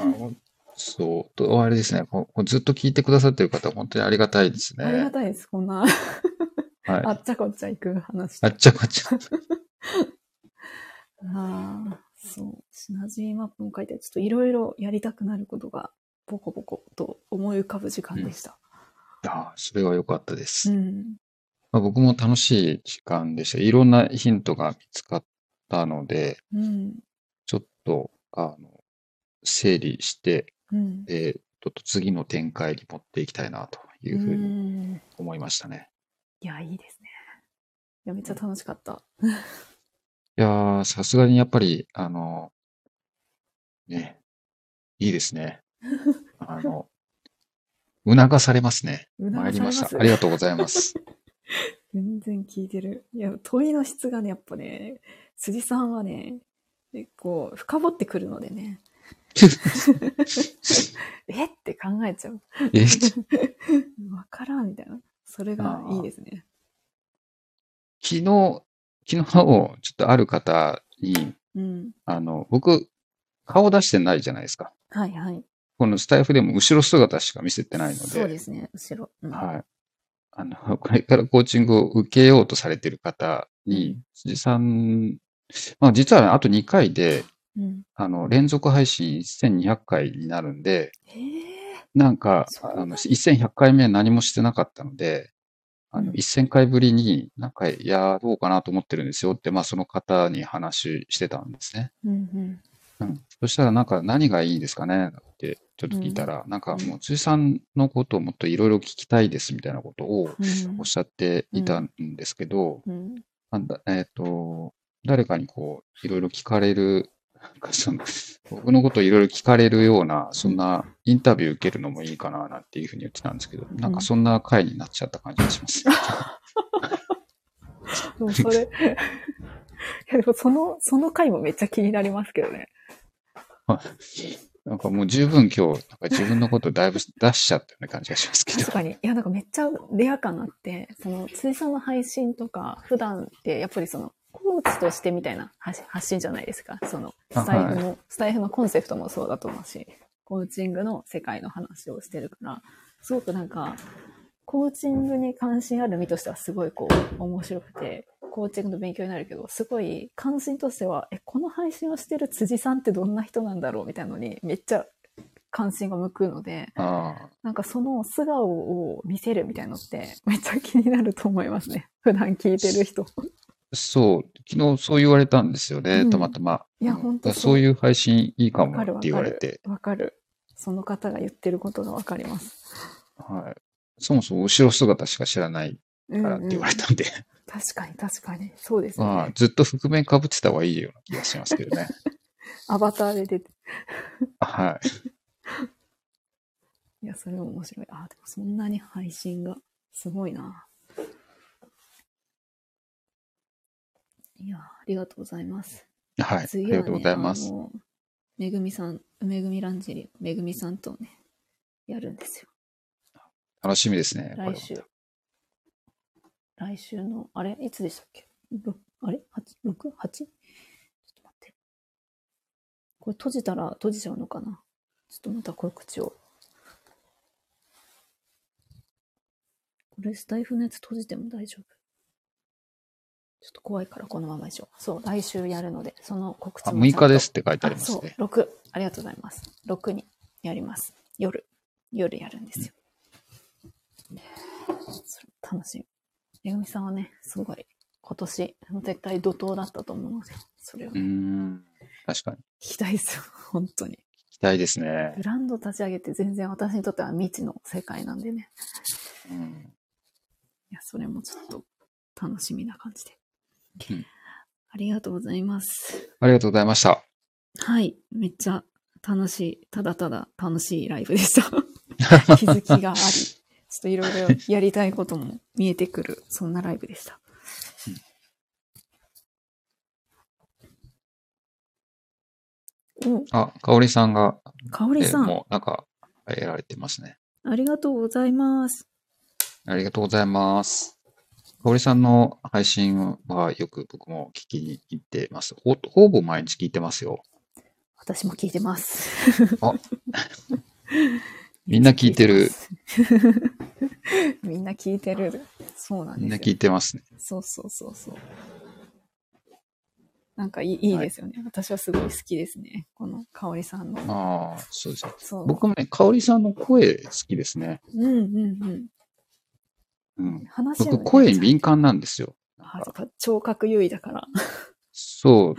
そう。と、あれですねこずっと聞いてくださってる方、本当にありがたいですありがね。たいです、こんな。はい。あっちゃこっちゃ行く話。あっちゃこっちゃ。ああ、そう。シナジーマップも書いて、ちょっといろいろやりたくなることが、ポコポコと思い浮かぶ時間でした。あそれは良かったです。うん。まあ、僕も楽しい時間でした。いろんなヒントが見つかったので、うん。ちょっと、あの、整理して、うん。えーちょっと次の展開に持っていきたいなというふうにうん思いましたね。いや、いいですね。いや、めっちゃ楽しかった。いやー、さすがにやっぱり、あの、ね、いいですね。あの、促されますね。促され参りました。ありがとうございます。全然聞いてる。いや、問いの質がね、やっぱね、辻さんはね、結構深掘ってくるのでね、えっ？て考えちゃう。え、わからんみたいな。それがいいですね。昨日、昨日、ちょっとある方に、うん。あの、僕、顔出してないじゃないですか。はいはい。このスタイフでも後ろ姿しか見せてないので、そうですね、後ろ。うん、はい。あの、これからコーチングを受けようとされている方に、辻さん、まあ実はねあと2回で、うん。あの、連続配信1200回になるんで。なんか、あの、1100回目何もしてなかったので、あの、うん1000回ぶりになんかやろうかなと思ってるんですよって、まあその方に話してたんですね。うんうん。うん。そしたらなんか何がいいですかね？ってちょっと聞いたら、なんかもう辻さんのことをもっといろいろ聞きたいですみたいなことをうんおっしゃっていたんですけど、うん。なんだえっ、と、誰かにこう、いろいろ聞かれる、なんかその、僕のことをいろいろ聞かれるような、そんなインタビュー受けるのもいいかな、なんていうふうに言ってたんですけど、なんかそんな回になっちゃった感じがします。でもそれ、いやでもその、その回もめっちゃ気になりますけどね。なんかもう十分今日、なんか自分のことをだいぶ出しちゃったような感じがしますけど確。かに。いや、なんかめっちゃレア感あって、その、辻さんの配信とか、普段ってやっぱりその、コーチとしてみたいな発発信じゃないですか。その、あスタイフの、スタイフのコンセプトもそうだと思うし、コーチングの世界の話をしてるから、すごくなんか、コーチングに関心ある身としてはすごいこう、面白くて、コーチングの勉強になるけど、すごい関心としては、え、この配信をしてる辻さんってどんな人なんだろうみたいなのに、めっちゃ関心が向くので、あなんかその素顔を見せるみたいなのってめっちゃ気になると思いますね。普段聞いてる人。あ、そう、昨日そう言われたんですよね、うんたまたま。いやうんほんとそうそういう配信いいかわもかるわかって言われてる。。わかる。その方が言ってることがわかります。はい。そもそも後ろ姿しか知らないうんからって言われたんで、確かに確かに。そうですまあね。ずっと覆面被ってた方がいいような気がしますけどね。アバターで出て。はい。いや、それも面白い。あ、でもそんなに配信がすごいな。いや、ありがとうございます。はい。はね、りがとうございます。めぐみさん、めぐみランジェリー、めぐみさんとね、やるんですよ。楽しみですね。来週。来週の、あれ？いつでしたっけ？ろあれ ?8、6? 8? ち？ょっと待って。これ閉じたら閉じちゃうのかな？ちょっとまた告知を。これスタイフのやつ閉じても大丈夫？ちょっと怖いからこのままでしょう。そう、来週やるので、その告知あもちゃんと6日ですって書いてありますね。、6。ありがとうございます。6にやります。夜。夜やるんですよ。それ楽しみ。めぐみさんはね、すごい、今年、絶対怒涛だったと思うので、それをうーん。確かに。聞きたいですよ。本当に。期待ですねブ。ランド立ち上げて全然私にとっては未知の世界なんでね。うん。いや、それもちょっと楽しみな感じで。うんありがとうございます。ありがとうございました。はい。めっちゃ楽しい、ただただ楽しいライブでした。気づきがあり、ちょっといろいろやりたいことも見えてくる、そんなライブでした。お、あ、かおりさんが、えかおりさん、もうなんか、やられてますね。ありがとうございます。ありがとうございます。かおりさんの配信はよく僕も聞きに行ってます。ほほぼ毎日聞いてますよ。私も聞いてます。あ みんな聞いてる。みんな聞いてる。そうなんみんな聞。いてますね。そうそうそうそう。なんかいいいいですよね、私はすごい好きですね。この香織さんの。ああ、そうですね。そう。僕もね、香織さんの声好きですね。うんうんうん。うん。話僕、声に敏感なんですよ。あやっぱ聴覚優位だから。そう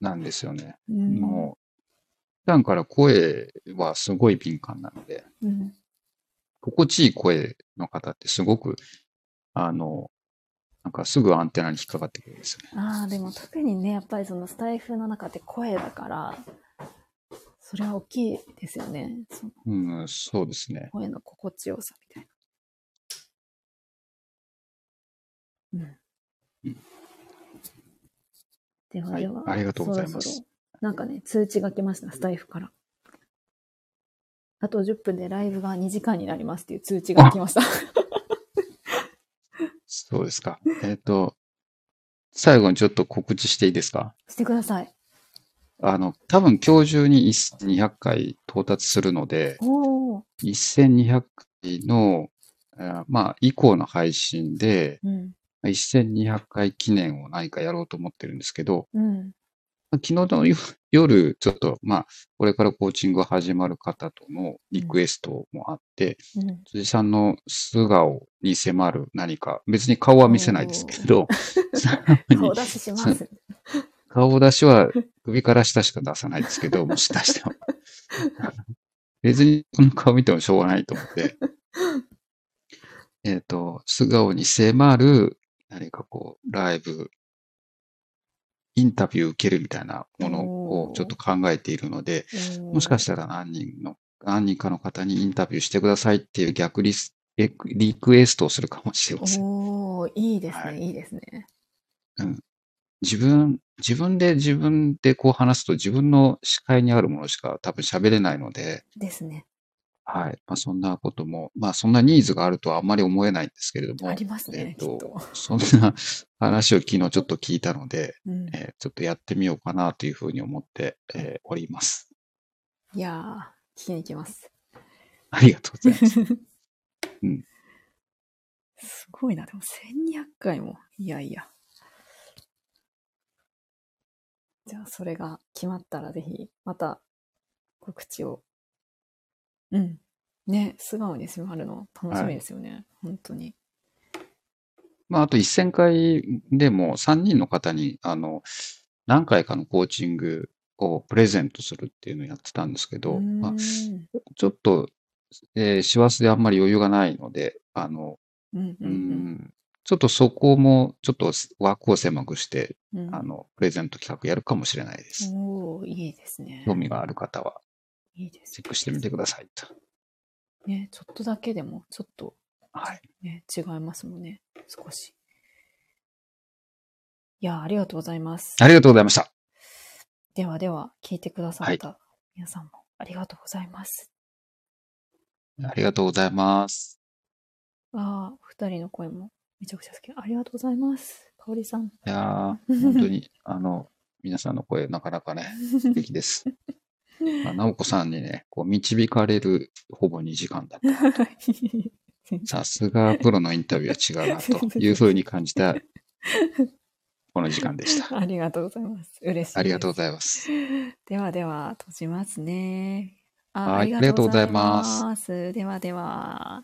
なんですよね。うんもう、普段から声はすごい敏感なので、うん心地いい声の方ってすごく、あの、なんかすぐアンテナに引っかかってくるんですよね。ああ、でも特にね、やっぱりそのスタイフの中って声だから、それは大きいですよね。うん、そうですね。声の心地よさみたいな。うん。うんでははいでは、ありがとうございますそろなんかね、通知が来ました、スタイフから。あと10分でライブが2時間になりますっていう通知が来ました。そうですか。えっ、と、最後にちょっと告知していいですか？してください。あの、多分今日中に1200回到達するので、おー。1200回の、あまあ、以降の配信で、うん。1200回記念を何かやろうと思ってるんですけど、うん。昨日の夜夜、ちょっと、まあ、これからコーチングが始まる方とのリクエストもあって、うん。辻さんの素顔に迫る何か、別に顔は見せないですけど、顔出しします。顔出し は首から下しか出さないですけど、もし出しても。別にこの顔見てもしょうがないと思って。えっと、素顔に迫る何かこう、ライブ、インタビュー受けるみたいなものをちょっと考えているので、もしかしたら何人の、何人かの方にインタビューしてくださいっていう逆リスリクリクエストをするかもしれません。おー、いいですね、はいいいですね。自分、自分で自分でこう話すと自分の視界にあるものしか多分喋れないので、ですね。はい。まあそんなことも、まあそんなニーズがあるとはあんまり思えないんですけれどもあ、りますね、えっと。そんな話を昨日ちょっと聞いたので、うん、えーちょっとやってみようかなというふうに思って、えーおります。いやー、聞きに行きます。ありがとうございます。すごいな、でも1200回も。いやいや。じゃあ、それが決まったらぜひ、また告知を。うん。ね、素顔に迫るの楽しみですよね。本当に。まああと1000回でも3人の方に、あの、何回かのコーチングをプレゼントするっていうのをやってたんですけど、まあちょっと、えー師走であんまり余裕がないので、あの、うんううんん、ちょっとそこも、ちょっと枠を狭くして、うん。あの、プレゼント企画やるかもしれないです。おー、いいですね。興味がある方は、いいですチェックしてみてくださいと。ね。ちょっとだけでも、ちょっとはい。ね、違いますもんね。少し。いやー、ありがとうございます。ありがとうございました。ではでは、聞いてくださった皆さんもありがとうございます。ありがとうございます。ああ、二人の声もめちゃくちゃ好き。ありがとうございます。かおりさん。いやー、本当に、あの、皆さんの声、なかなかね、素敵です。まあ、直子さんにね、こう、導かれるほぼ2時間だった。さすがプロのインタビューは違うな、というふうに感じた、この時間でした。ありがとうございます。嬉しい。ありがとうございます。ではでは、閉じますね。あはいありがとうございます。ではでは。